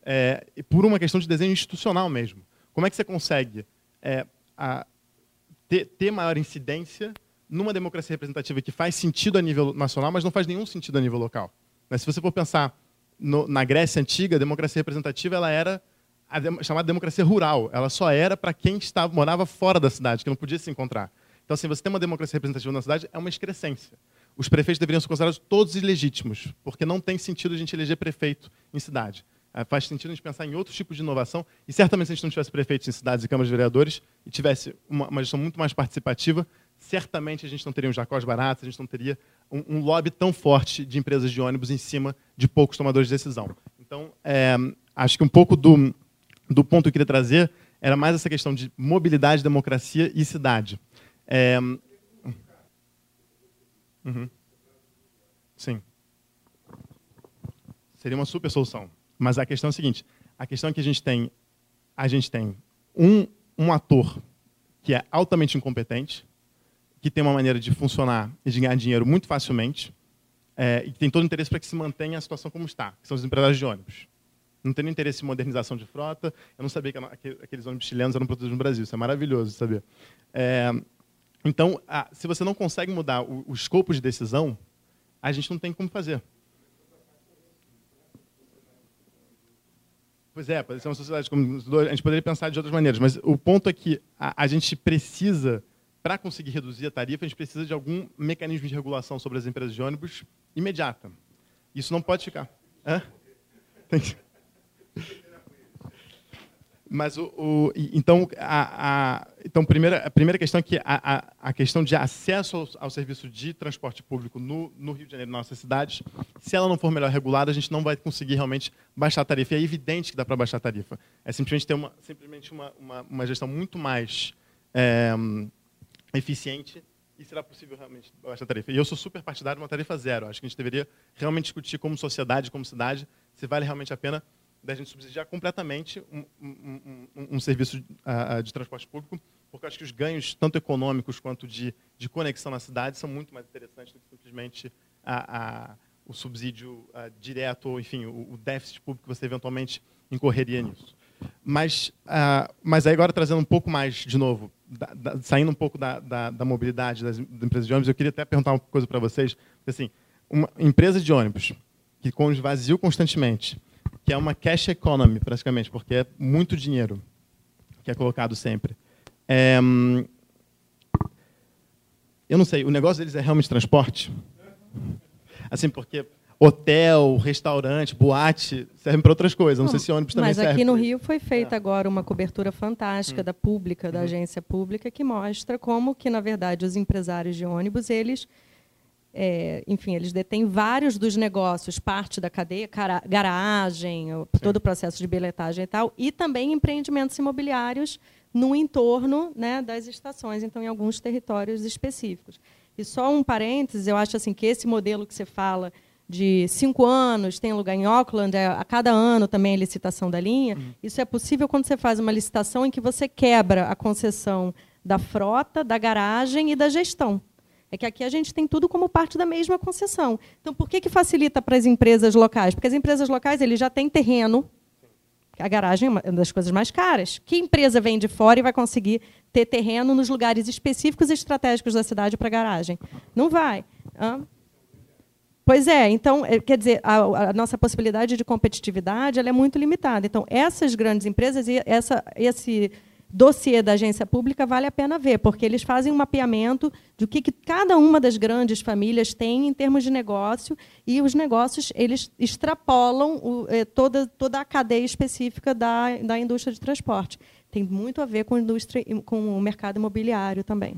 É, por uma questão de desenho institucional mesmo. Como é que você consegue é, a, ter, ter, maior incidência numa democracia representativa que faz sentido a nível nacional, mas não faz nenhum sentido a nível local? Mas se você for pensar no, na Grécia antiga, a democracia representativa ela era de, chamada democracia rural. Ela só era para quem estava, morava fora da cidade, que não podia se encontrar. Então, assim, você tem uma democracia representativa na cidade, é uma excrescência. Os prefeitos deveriam ser considerados todos ilegítimos, porque não tem sentido a gente eleger prefeito em cidade. É, faz sentido a gente pensar em outros tipos de inovação. E certamente, se a gente não tivesse prefeitos em cidades e câmaras de vereadores e tivesse uma, uma gestão muito mais participativa, certamente a gente não teria um jacós baratos, a gente não teria um, um, lobby tão forte de empresas de ônibus em cima de poucos tomadores de decisão. Então, é, acho que um pouco do, do ponto que eu queria trazer era mais essa questão de mobilidade, democracia e cidade. É, uhum. Sim. Seria uma super solução. Mas a questão é a seguinte: a questão é que a gente tem, a gente tem um, um ator que é altamente incompetente, que tem uma maneira de funcionar e de ganhar dinheiro muito facilmente, é, e tem todo o interesse para que se mantenha a situação como está, que são os empresários de ônibus. Não tem interesse em modernização de frota. Eu não sabia que aqueles ônibus chilenos eram produzidos no Brasil. Isso é maravilhoso saber. É, então, a, se você não consegue mudar o, o escopo de decisão, a gente não tem como fazer. Pois é, pode ser uma sociedade como a gente poderia pensar de outras maneiras, mas o ponto é que a, a gente precisa, para conseguir reduzir a tarifa, a gente precisa de algum mecanismo de regulação sobre as empresas de ônibus imediata. Isso não pode ficar. Hã? Tem que... Mas o, o então, a, a, então primeira, a primeira questão é que a, a, questão de acesso ao, ao, serviço de transporte público no, no Rio de Janeiro, na nossa cidade, se ela não for melhor regulada, a gente não vai conseguir realmente baixar a tarifa. E é evidente que dá para baixar a tarifa. É simplesmente ter uma, simplesmente uma, uma, uma gestão muito mais é, eficiente e será possível realmente baixar a tarifa. E eu sou super partidário de uma tarifa zero. Acho que a gente deveria realmente discutir como sociedade, como cidade, se vale realmente a pena da gente subsidiar completamente um, um, um, um serviço uh, de transporte público, porque acho que os ganhos, tanto econômicos quanto de, de conexão na cidade, são muito mais interessantes do que simplesmente a, a, o subsídio uh, direto, ou, enfim, o, o, déficit público que você eventualmente incorreria nisso. Mas, mas aí agora trazendo um pouco mais, de novo, da, da, saindo um pouco da, da mobilidade das, das, empresas de ônibus, eu queria até perguntar uma coisa para vocês. Assim, uma empresa de ônibus que com vazio constantemente, que é uma cash economy, praticamente, porque é muito dinheiro que é colocado sempre. É, eu não sei, o negócio deles é realmente transporte? Assim, porque hotel, restaurante, boate servem para outras coisas. Não, não, sei se ônibus também mas serve. Mas aqui no Rio foi feita é. agora uma cobertura fantástica hum. da pública, da uhum. agência pública, que mostra como que, na verdade, os empresários de ônibus, eles é, enfim, eles detêm vários dos negócios, parte da cadeia, garagem, Sim. todo o processo de bilhetagem e tal, e também empreendimentos imobiliários no entorno né, das estações, então em alguns territórios específicos. E só um parênteses, eu acho assim que esse modelo que você fala de cinco anos, tem lugar em Auckland, é, a cada ano também a licitação da linha, uhum. isso é possível quando você faz uma licitação em que você quebra a concessão da frota, da garagem e da gestão. É que aqui a gente tem tudo como parte da mesma concessão. Então, por que, que facilita para as empresas locais? Porque as empresas locais eles já têm terreno. A garagem é uma das coisas mais caras. Que empresa vem de fora e vai conseguir ter terreno nos lugares específicos e estratégicos da cidade para garagem? Não vai. Hã? Pois é, então, é, quer dizer, a, a, nossa possibilidade de competitividade é muito limitada. Então, essas grandes empresas e essa, esse dossiê da agência pública vale a pena ver, porque eles fazem um mapeamento do que, que cada uma das grandes famílias tem em termos de negócio e os negócios eles extrapolam o, eh, toda, toda a cadeia específica da, da indústria de transporte. Tem muito a ver com, indústria, com o mercado imobiliário também.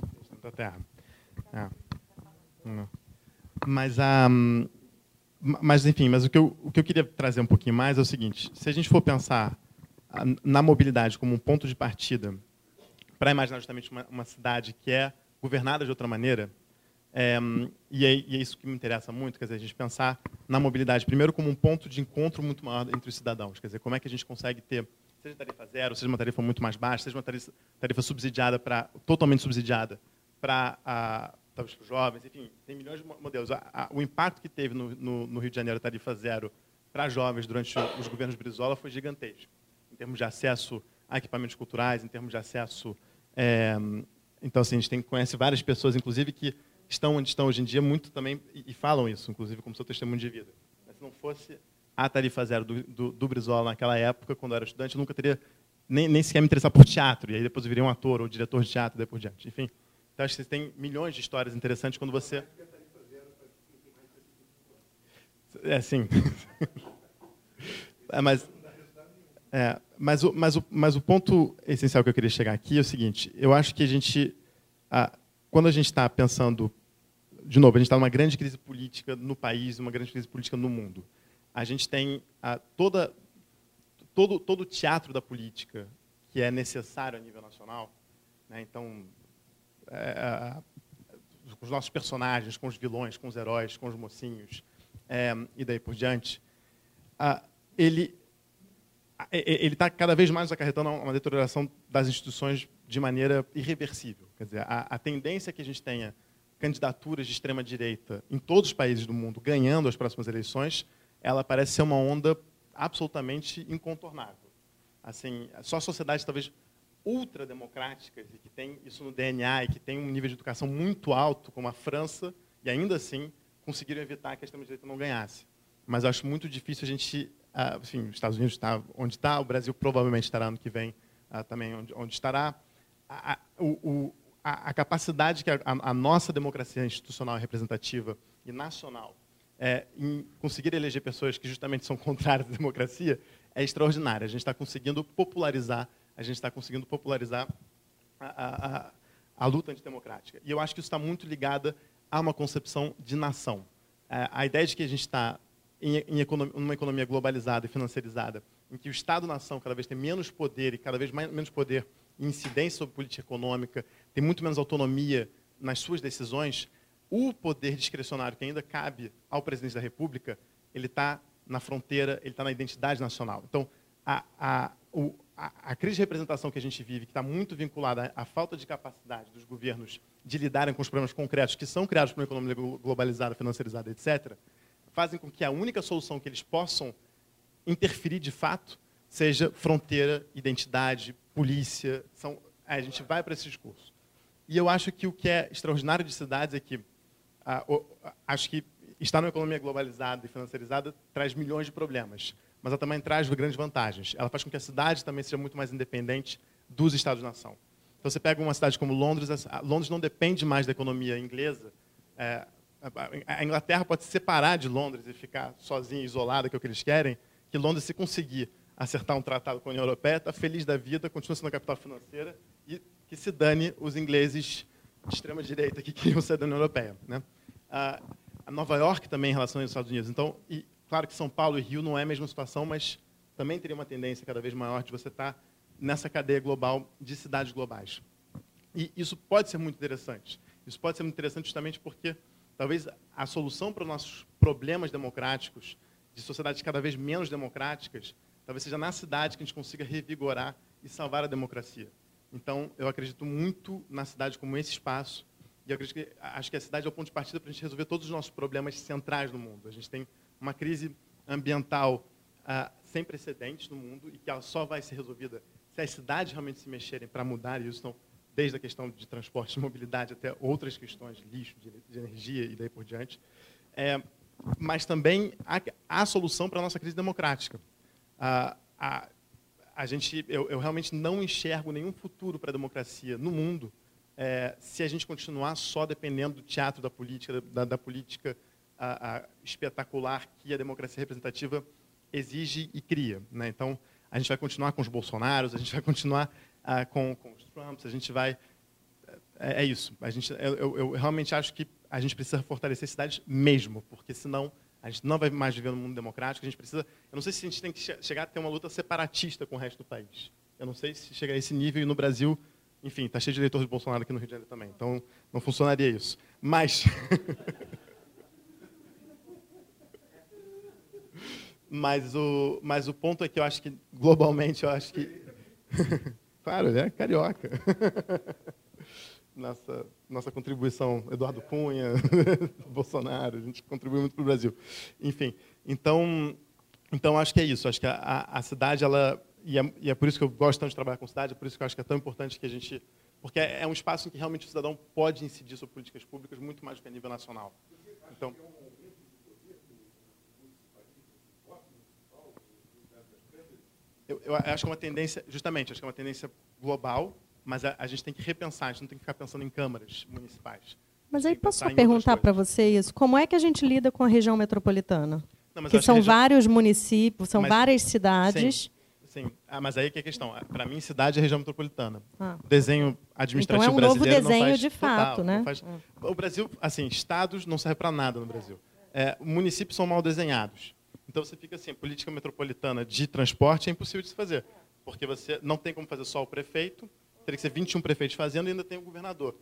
É. Mas, um, mas, enfim, mas o que, eu, o que eu queria trazer um pouquinho mais é o seguinte: se a gente for pensar na mobilidade como um ponto de partida para imaginar justamente uma, uma, cidade que é governada de outra maneira, é, e, é, e, é, isso que me interessa muito, quer dizer, a gente pensar na mobilidade primeiro como um ponto de encontro muito maior entre os cidadãos, quer dizer, como é que a gente consegue ter, seja tarifa zero, seja uma tarifa muito mais baixa, seja uma tarifa, tarifa subsidiada para totalmente subsidiada para talvez os jovens, enfim, tem milhões de modelos. O impacto que teve no, no, no Rio de Janeiro a tarifa zero para jovens durante os governos Brizola foi gigantesco em termos de acesso a equipamentos culturais, em termos de acesso. É, então, assim, a gente tem, conhece várias pessoas, inclusive, que estão onde estão hoje em dia, muito também, e, e falam isso, inclusive, como seu testemunho de vida. Mas se não fosse a tarifa zero do, do, do Brizola naquela época, quando eu era estudante, eu nunca teria nem, nem sequer me interessar por teatro, e aí depois eu um ator ou diretor de teatro, daí por diante. Enfim, então acho que você tem milhões de histórias interessantes quando você. É, sim. [laughs] é, mas é, mas, o, mas, o, mas o ponto essencial que eu queria chegar aqui é o seguinte: eu acho que a gente, a, quando a gente está pensando, de novo, a gente está numa grande crise política no país, uma grande crise política no mundo. A gente tem a, toda, todo, todo o teatro da política que é necessário a nível nacional. Né? Então, é, com os nossos personagens, com os vilões, com os heróis, com os mocinhos, é, e daí por diante, ele ele está cada vez mais acarretando uma deterioração das instituições de maneira irreversível. Quer dizer, a, a tendência que a gente tenha candidaturas de extrema direita em todos os países do mundo ganhando as próximas eleições, ela parece ser uma onda absolutamente incontornável. Assim, só sociedades talvez ultrademocráticas e que tem isso no DNA e que tem um nível de educação muito alto, como a França, e ainda assim conseguiram evitar que a extrema-direita não ganhasse. Mas acho muito difícil a gente... Enfim, os Estados Unidos está onde está, o Brasil provavelmente estará ano que vem uh, também onde, onde estará. A, a, o, a, a, capacidade que a, nossa democracia institucional, representativa e nacional é, em conseguir eleger pessoas que justamente são [laughs] contrárias à democracia é extraordinária. A gente está conseguindo popularizar, a gente está conseguindo popularizar a, a, luta antidemocrática. E eu acho que isso está muito ligada a uma concepção de nação. É, a ideia de que a gente está em, em economia, numa economia globalizada e financiarizada, em que o Estado-nação cada vez tem menos poder e cada vez mais, menos poder e incidência sobre política econômica, tem muito menos autonomia nas suas decisões, o poder discricionário que ainda cabe ao presidente da República, ele está na fronteira, ele está na identidade nacional. Então, a, a, o, a, a, crise de representação que a gente vive, que está muito vinculada à, à falta de capacidade dos governos de lidarem com os problemas concretos que são criados por uma economia globalizada, financiarizada, etc., fazem com que a única solução que eles possam interferir de fato seja fronteira, identidade, polícia. São, a gente vai para esse discurso. E eu acho que o que é extraordinário de cidades é que a, o, acho que estar numa economia globalizada e financiarizada traz milhões de problemas, mas ela também traz grandes vantagens. Ela faz com que a cidade também seja muito mais independente dos Estados-nação. Então, você pega uma cidade como Londres, Londres não depende mais da economia inglesa. É, a Inglaterra pode se separar de Londres e ficar sozinha, isolada, que é o que eles querem, que Londres, se conseguir acertar um tratado com a União Europeia, está feliz da vida, continua sendo a capital financeira e que se dane os ingleses de extrema direita que [laughs] queriam ser da União Europeia. Né? A Nova York também em relação aos Estados Unidos. Então, e, claro que São Paulo e Rio não é a mesma situação, mas também teria uma tendência cada vez maior de você estar nessa cadeia global de cidades globais. E isso pode ser muito interessante. Isso pode ser muito interessante justamente porque talvez a solução para os nossos problemas democráticos, de sociedades cada vez menos democráticas, talvez seja na cidade que a gente consiga revigorar e salvar a democracia. Então, eu acredito muito na cidade como esse espaço, e acredito que, acho que a cidade é o ponto de partida para a gente resolver todos os nossos problemas centrais no mundo. A gente tem uma crise ambiental ah, sem precedentes no mundo e que ela só vai ser resolvida se as cidades realmente se mexerem para mudar isso. Então, desde a questão de transporte e mobilidade até outras questões, lixo, de, energia e daí por diante. É, mas também há, há solução para a nossa crise democrática. a, a gente, eu, eu, realmente não enxergo nenhum futuro para a democracia no mundo é, se a gente continuar só dependendo do teatro da política, da, da política a, a, espetacular que a democracia representativa exige e cria. Né? Então, a gente vai continuar com os Bolsonaros, a gente vai continuar ah, com, com, os Trumps, a gente vai... É, é isso. A gente, eu, eu, realmente acho que a gente precisa fortalecer cidades mesmo, porque senão a gente não vai mais viver num mundo democrático. A gente precisa... Eu não sei se a gente tem que chegar a ter uma luta separatista com o resto do país. Eu não sei se chegar a esse nível e no Brasil... Enfim, está cheio de eleitor de Bolsonaro aqui no Rio de Janeiro também. Então, não funcionaria isso. Mas... [laughs] Mas o, mas o ponto é que eu acho que, globalmente, eu acho que. [laughs] claro, é carioca. [laughs] nossa, nossa contribuição, Eduardo Cunha, [laughs] Bolsonaro, a gente contribui muito para o Brasil. Enfim, então, então acho que é isso. Acho que a, a cidade, ela. E é, e é, por isso que eu gosto tanto de trabalhar com cidade, é por isso que eu acho que é tão importante que a gente. Porque é, é um espaço em que realmente o cidadão pode incidir sobre políticas públicas muito mais do que a nível nacional. Então. Eu, eu, acho que é uma tendência, justamente, acho que é uma tendência global, mas a, a gente tem que repensar, a gente não tem que ficar pensando em câmaras municipais. Mas aí posso perguntar para você isso? Como é que a gente lida com a região metropolitana? Não, que são que região... vários municípios, são mas, várias cidades. Sim, sim. Ah, mas aí que é a questão. Para mim, cidade é região metropolitana. Ah. O desenho administrativo então é um brasileiro novo desenho de fato, total, né? Faz... O Brasil, assim, estados não serve para nada no Brasil. É, municípios são mal desenhados. Então você fica assim, política metropolitana de transporte é impossível de se fazer, porque você não tem como fazer só o prefeito, teria que ser 21 prefeitos fazendo e ainda tem o governador.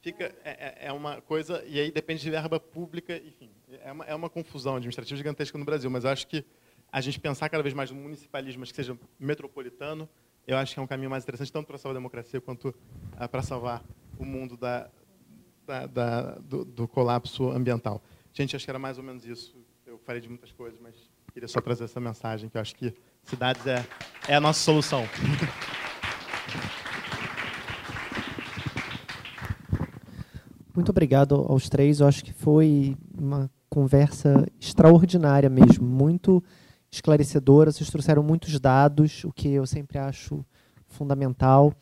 Fica é, é, é uma coisa e aí depende de verba pública, enfim, é uma, é uma confusão administrativa gigantesca no Brasil. Mas acho que a gente pensar cada vez mais no municipalismo, mas que seja metropolitano, eu acho que é um caminho mais interessante tanto para salvar a democracia quanto ah, para salvar o mundo da, da, da, do, do, colapso ambiental. Gente, acho que era mais ou menos isso. Eu falei de muitas coisas, mas queria só trazer essa mensagem, que eu acho que cidades é, é a nossa solução. [laughs] Muito obrigado aos três. Eu acho que foi uma conversa extraordinária mesmo, muito esclarecedora. Vocês trouxeram muitos dados, o que eu sempre acho fundamental.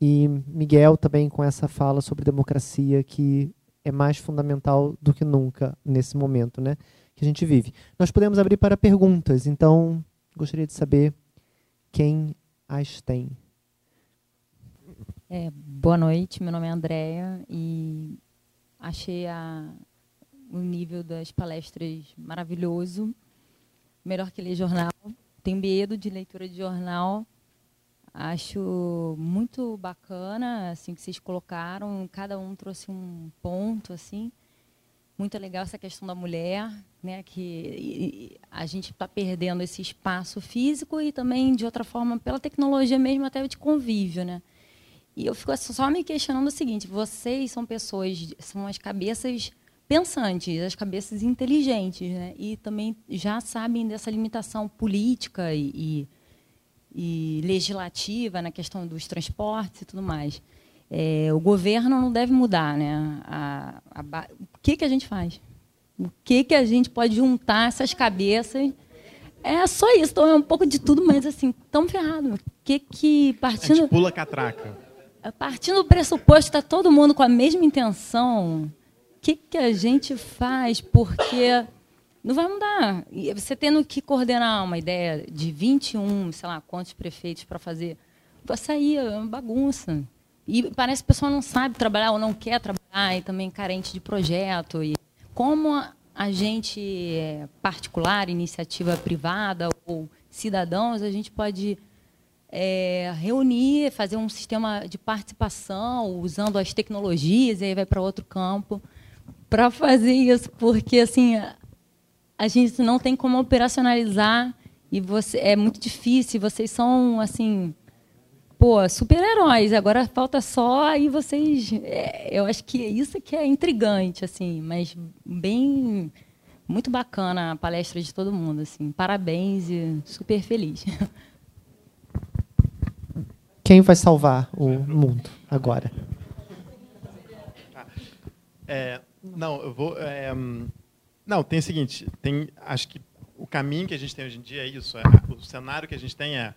E Miguel também com essa fala sobre democracia que é mais fundamental do que nunca nesse momento, né, que a gente vive. Nós podemos abrir para perguntas, então gostaria de saber quem as tem. É, boa noite, meu nome é Andréia e achei a, o nível das palestras maravilhoso, melhor que ler jornal. Tenho medo de leitura de jornal. Acho muito bacana assim que vocês colocaram, cada um trouxe um ponto assim. Muito legal essa questão da mulher, né, que a gente está perdendo esse espaço físico e também de outra forma pela tecnologia mesmo até de convívio, né? E eu fico só me questionando o seguinte: vocês são pessoas, são as cabeças pensantes, as cabeças inteligentes, né? E também já sabem dessa limitação política e, e, e legislativa na questão dos transportes e tudo mais. É, o governo não deve mudar, né? A, a, o que que a gente faz? O que que a gente pode juntar essas cabeças? É só isso, então é um pouco de tudo, mas assim, tão ferrado. O que que partindo a gente pula catraca partindo do pressuposto que está todo mundo com a mesma intenção, o que, que a gente faz? Porque não vai mudar. Você tendo que coordenar uma ideia de 21, sei lá, quantos prefeitos para fazer, vai sair, é uma bagunça. E parece que a pessoa não sabe trabalhar ou não quer trabalhar e também carente de projeto. E como a gente é particular, iniciativa privada ou cidadãos, a gente pode é, reunir, fazer um sistema de participação usando as tecnologias, e aí vai para outro campo, para fazer isso, porque assim a gente não tem como operacionalizar e você é muito difícil. Vocês são assim, pô, super-heróis. Agora falta só aí vocês. É, eu acho que isso que é intrigante, assim, mas bem muito bacana a palestra de todo mundo, assim. Parabéns e super feliz. [laughs] Quem vai salvar o mundo agora? É, não, eu vou. É, não, tem o seguinte: tem, acho que o caminho que a gente tem hoje em dia é isso. É, o cenário que a gente tem é.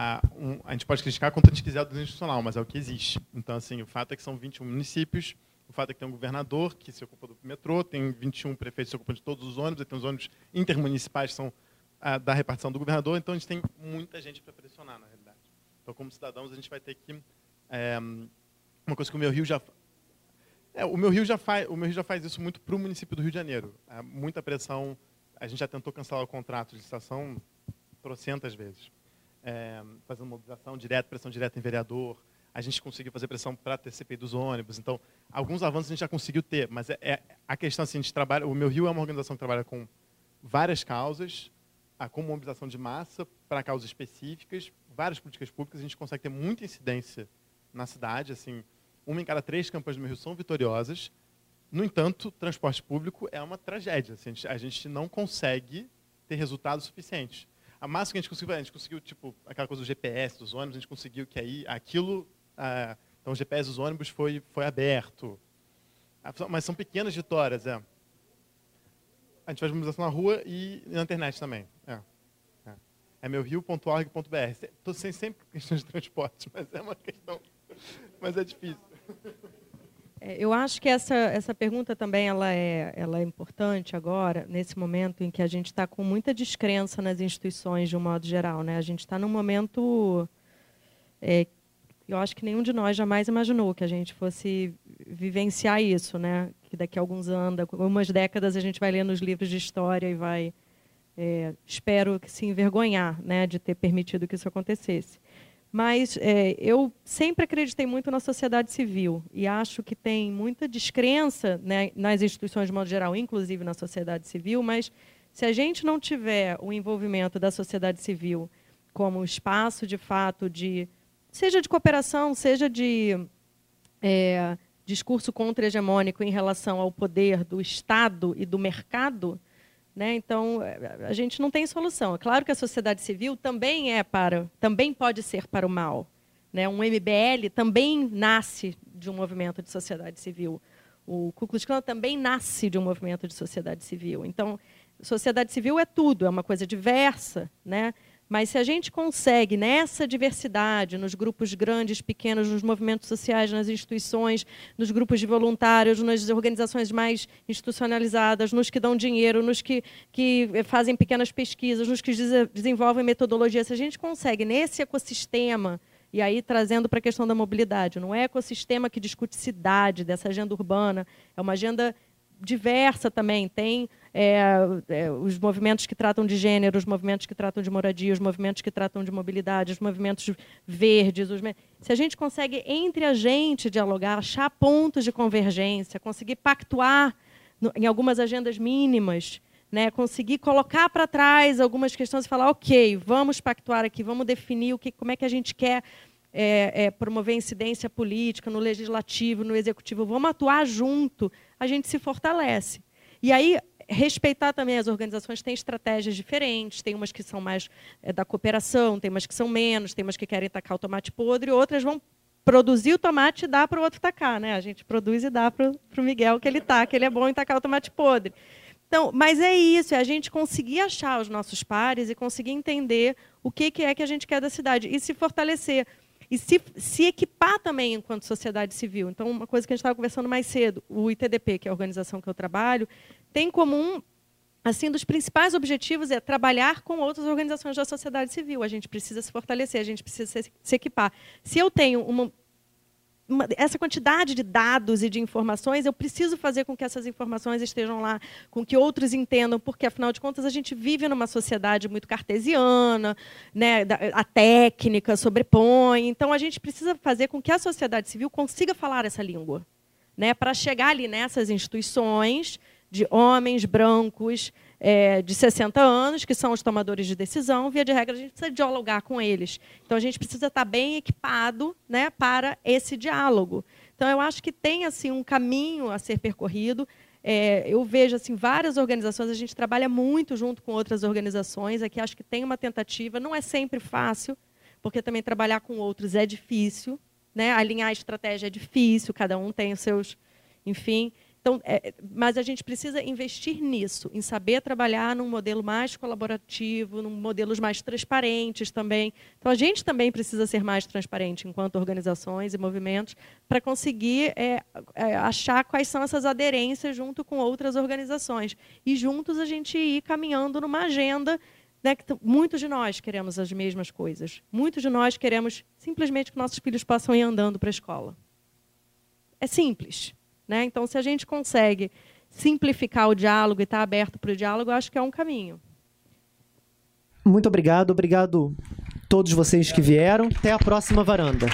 A, um, a gente pode criticar a gente quiser do institucional, mas é o que existe. Então, assim, o fato é que são 21 municípios, o fato é que tem um governador que se ocupa do metrô, tem 21 prefeitos que se ocupam de todos os ônibus, e tem os ônibus intermunicipais que são a, da repartição do governador, então a gente tem muita gente para pressionar, na realidade. Então, como cidadãos, a gente vai ter que é, uma coisa que o meu Rio já é, o meu Rio já faz o meu Rio já faz isso muito para o município do Rio de Janeiro. É, muita pressão. A gente já tentou cancelar o contrato de estação trocentas vezes, é, fazendo mobilização direta, pressão direta em vereador. A gente conseguiu fazer pressão para ter CPI dos ônibus. Então, alguns avanços a gente já conseguiu ter, mas é, é a questão assim, a gente trabalha. O meu Rio é uma organização que trabalha com várias causas, a, com mobilização de massa para causas específicas, várias políticas públicas, a gente consegue ter muita incidência na cidade. Assim, uma em cada três campanhas do meu Rio são vitoriosas. No entanto, transporte público é uma tragédia. Assim, a, a, gente, não consegue ter resultados suficientes. A máxima que a gente conseguiu, a gente conseguiu, tipo, aquela coisa do GPS dos ônibus, a gente conseguiu que aí aquilo, ah, então o GPS dos ônibus foi, foi aberto. Ah, mas são pequenas vitórias, é. A gente faz mobilização na rua e na internet também. É é meurio.org.br. Estou sem sempre questões de transporte, [laughs] mas é uma questão, mas é difícil. É, eu acho que essa, essa pergunta também ela é, ela é importante agora, nesse momento em que a gente está com muita descrença nas instituições, de um modo geral. Né? A gente está num momento. É, eu acho que nenhum de nós jamais imaginou que a gente fosse vivenciar isso, né? que daqui a alguns anos, algumas décadas, a gente vai ler nos livros de história e vai é, espero que se envergonhar né, de ter permitido que isso acontecesse. Mas é, eu sempre acreditei muito na sociedade civil e acho que tem muita descrença né, nas instituições de modo geral, inclusive na sociedade civil, mas se a gente não tiver o envolvimento da sociedade civil como espaço de fato de seja de cooperação, seja de é, discurso contra-hegemônico em relação ao poder do Estado e do mercado, né? Então, a gente não tem solução. É claro que a sociedade civil também é para, também pode ser para o mal. Né? Um MBL também nasce de um movimento de sociedade civil. O Ku Klux Klan também nasce de um movimento de sociedade civil. Então, sociedade civil é tudo, é uma coisa diversa, né? Mas se a gente consegue, nessa diversidade, nos grupos grandes, pequenos, nos movimentos sociais, nas instituições, nos grupos de voluntários, nas organizações mais institucionalizadas, nos que dão dinheiro, nos que, que fazem pequenas pesquisas, nos que desenvolvem metodologia, se a gente consegue, nesse ecossistema, e aí trazendo para a questão da mobilidade, não é ecossistema que discute cidade, dessa agenda urbana, é uma agenda diversa também. Tem é, é, os movimentos que tratam de gênero, os movimentos que tratam de moradia, os movimentos que tratam de mobilidade, os movimentos verdes. Os... Se a gente consegue, entre a gente, dialogar, achar pontos de convergência, conseguir pactuar no, em algumas agendas mínimas, né, conseguir colocar para trás algumas questões e falar, ok, vamos pactuar aqui, vamos definir o que, como é que a gente quer é, é, promover incidência política no legislativo, no executivo, vamos atuar junto, a gente se fortalece. E aí, respeitar também as organizações têm estratégias diferentes, tem umas que são mais é, da cooperação, tem umas que são menos, tem umas que querem tacar o tomate podre, outras vão produzir o tomate e dar para o outro tacar. Né? A gente produz e dá para o Miguel que ele taca, ele é bom em tacar o tomate podre. Então, mas é isso, é a gente conseguir achar os nossos pares e conseguir entender o que, que é que a gente quer da cidade e se fortalecer e se, se equipar também enquanto sociedade civil. Então, uma coisa que a gente estava conversando mais cedo, o ITDP, que é a organização que eu trabalho, tem como um assim, dos principais objetivos é trabalhar com outras organizações da sociedade civil. A gente precisa se fortalecer, a gente precisa se, se equipar. Se eu tenho uma, uma, essa quantidade de dados e de informações, eu preciso fazer com que essas informações estejam lá, com que outros entendam, porque, afinal de contas, a gente vive numa sociedade muito cartesiana, né, a técnica sobrepõe. Então, a gente precisa fazer com que a sociedade civil consiga falar essa língua, né, para chegar ali nessas instituições de homens brancos, é, de 60 anos, que são os tomadores de decisão, via de regra, a gente precisa dialogar com eles. Então, a gente precisa estar bem equipado né, para esse diálogo. Então, eu acho que tem assim um caminho a ser percorrido. É, eu vejo assim várias organizações, a gente trabalha muito junto com outras organizações, aqui acho que tem uma tentativa, não é sempre fácil, porque também trabalhar com outros é difícil, né? alinhar a estratégia é difícil, cada um tem os seus, enfim. Então, é, mas a gente precisa investir nisso, em saber trabalhar num modelo mais colaborativo, num modelos mais transparentes também. Então, a gente também precisa ser mais transparente enquanto organizações e movimentos para conseguir é, é, achar quais são essas aderências junto com outras organizações e juntos a gente ir caminhando numa agenda né, que muitos de nós queremos as mesmas coisas. Muitos de nós queremos simplesmente que nossos filhos possam ir andando para a escola. É simples. Né? Então, se a gente consegue simplificar o diálogo e estar tá aberto para o diálogo, acho que é um caminho. Muito obrigado, obrigado a todos vocês que vieram. Até a próxima varanda.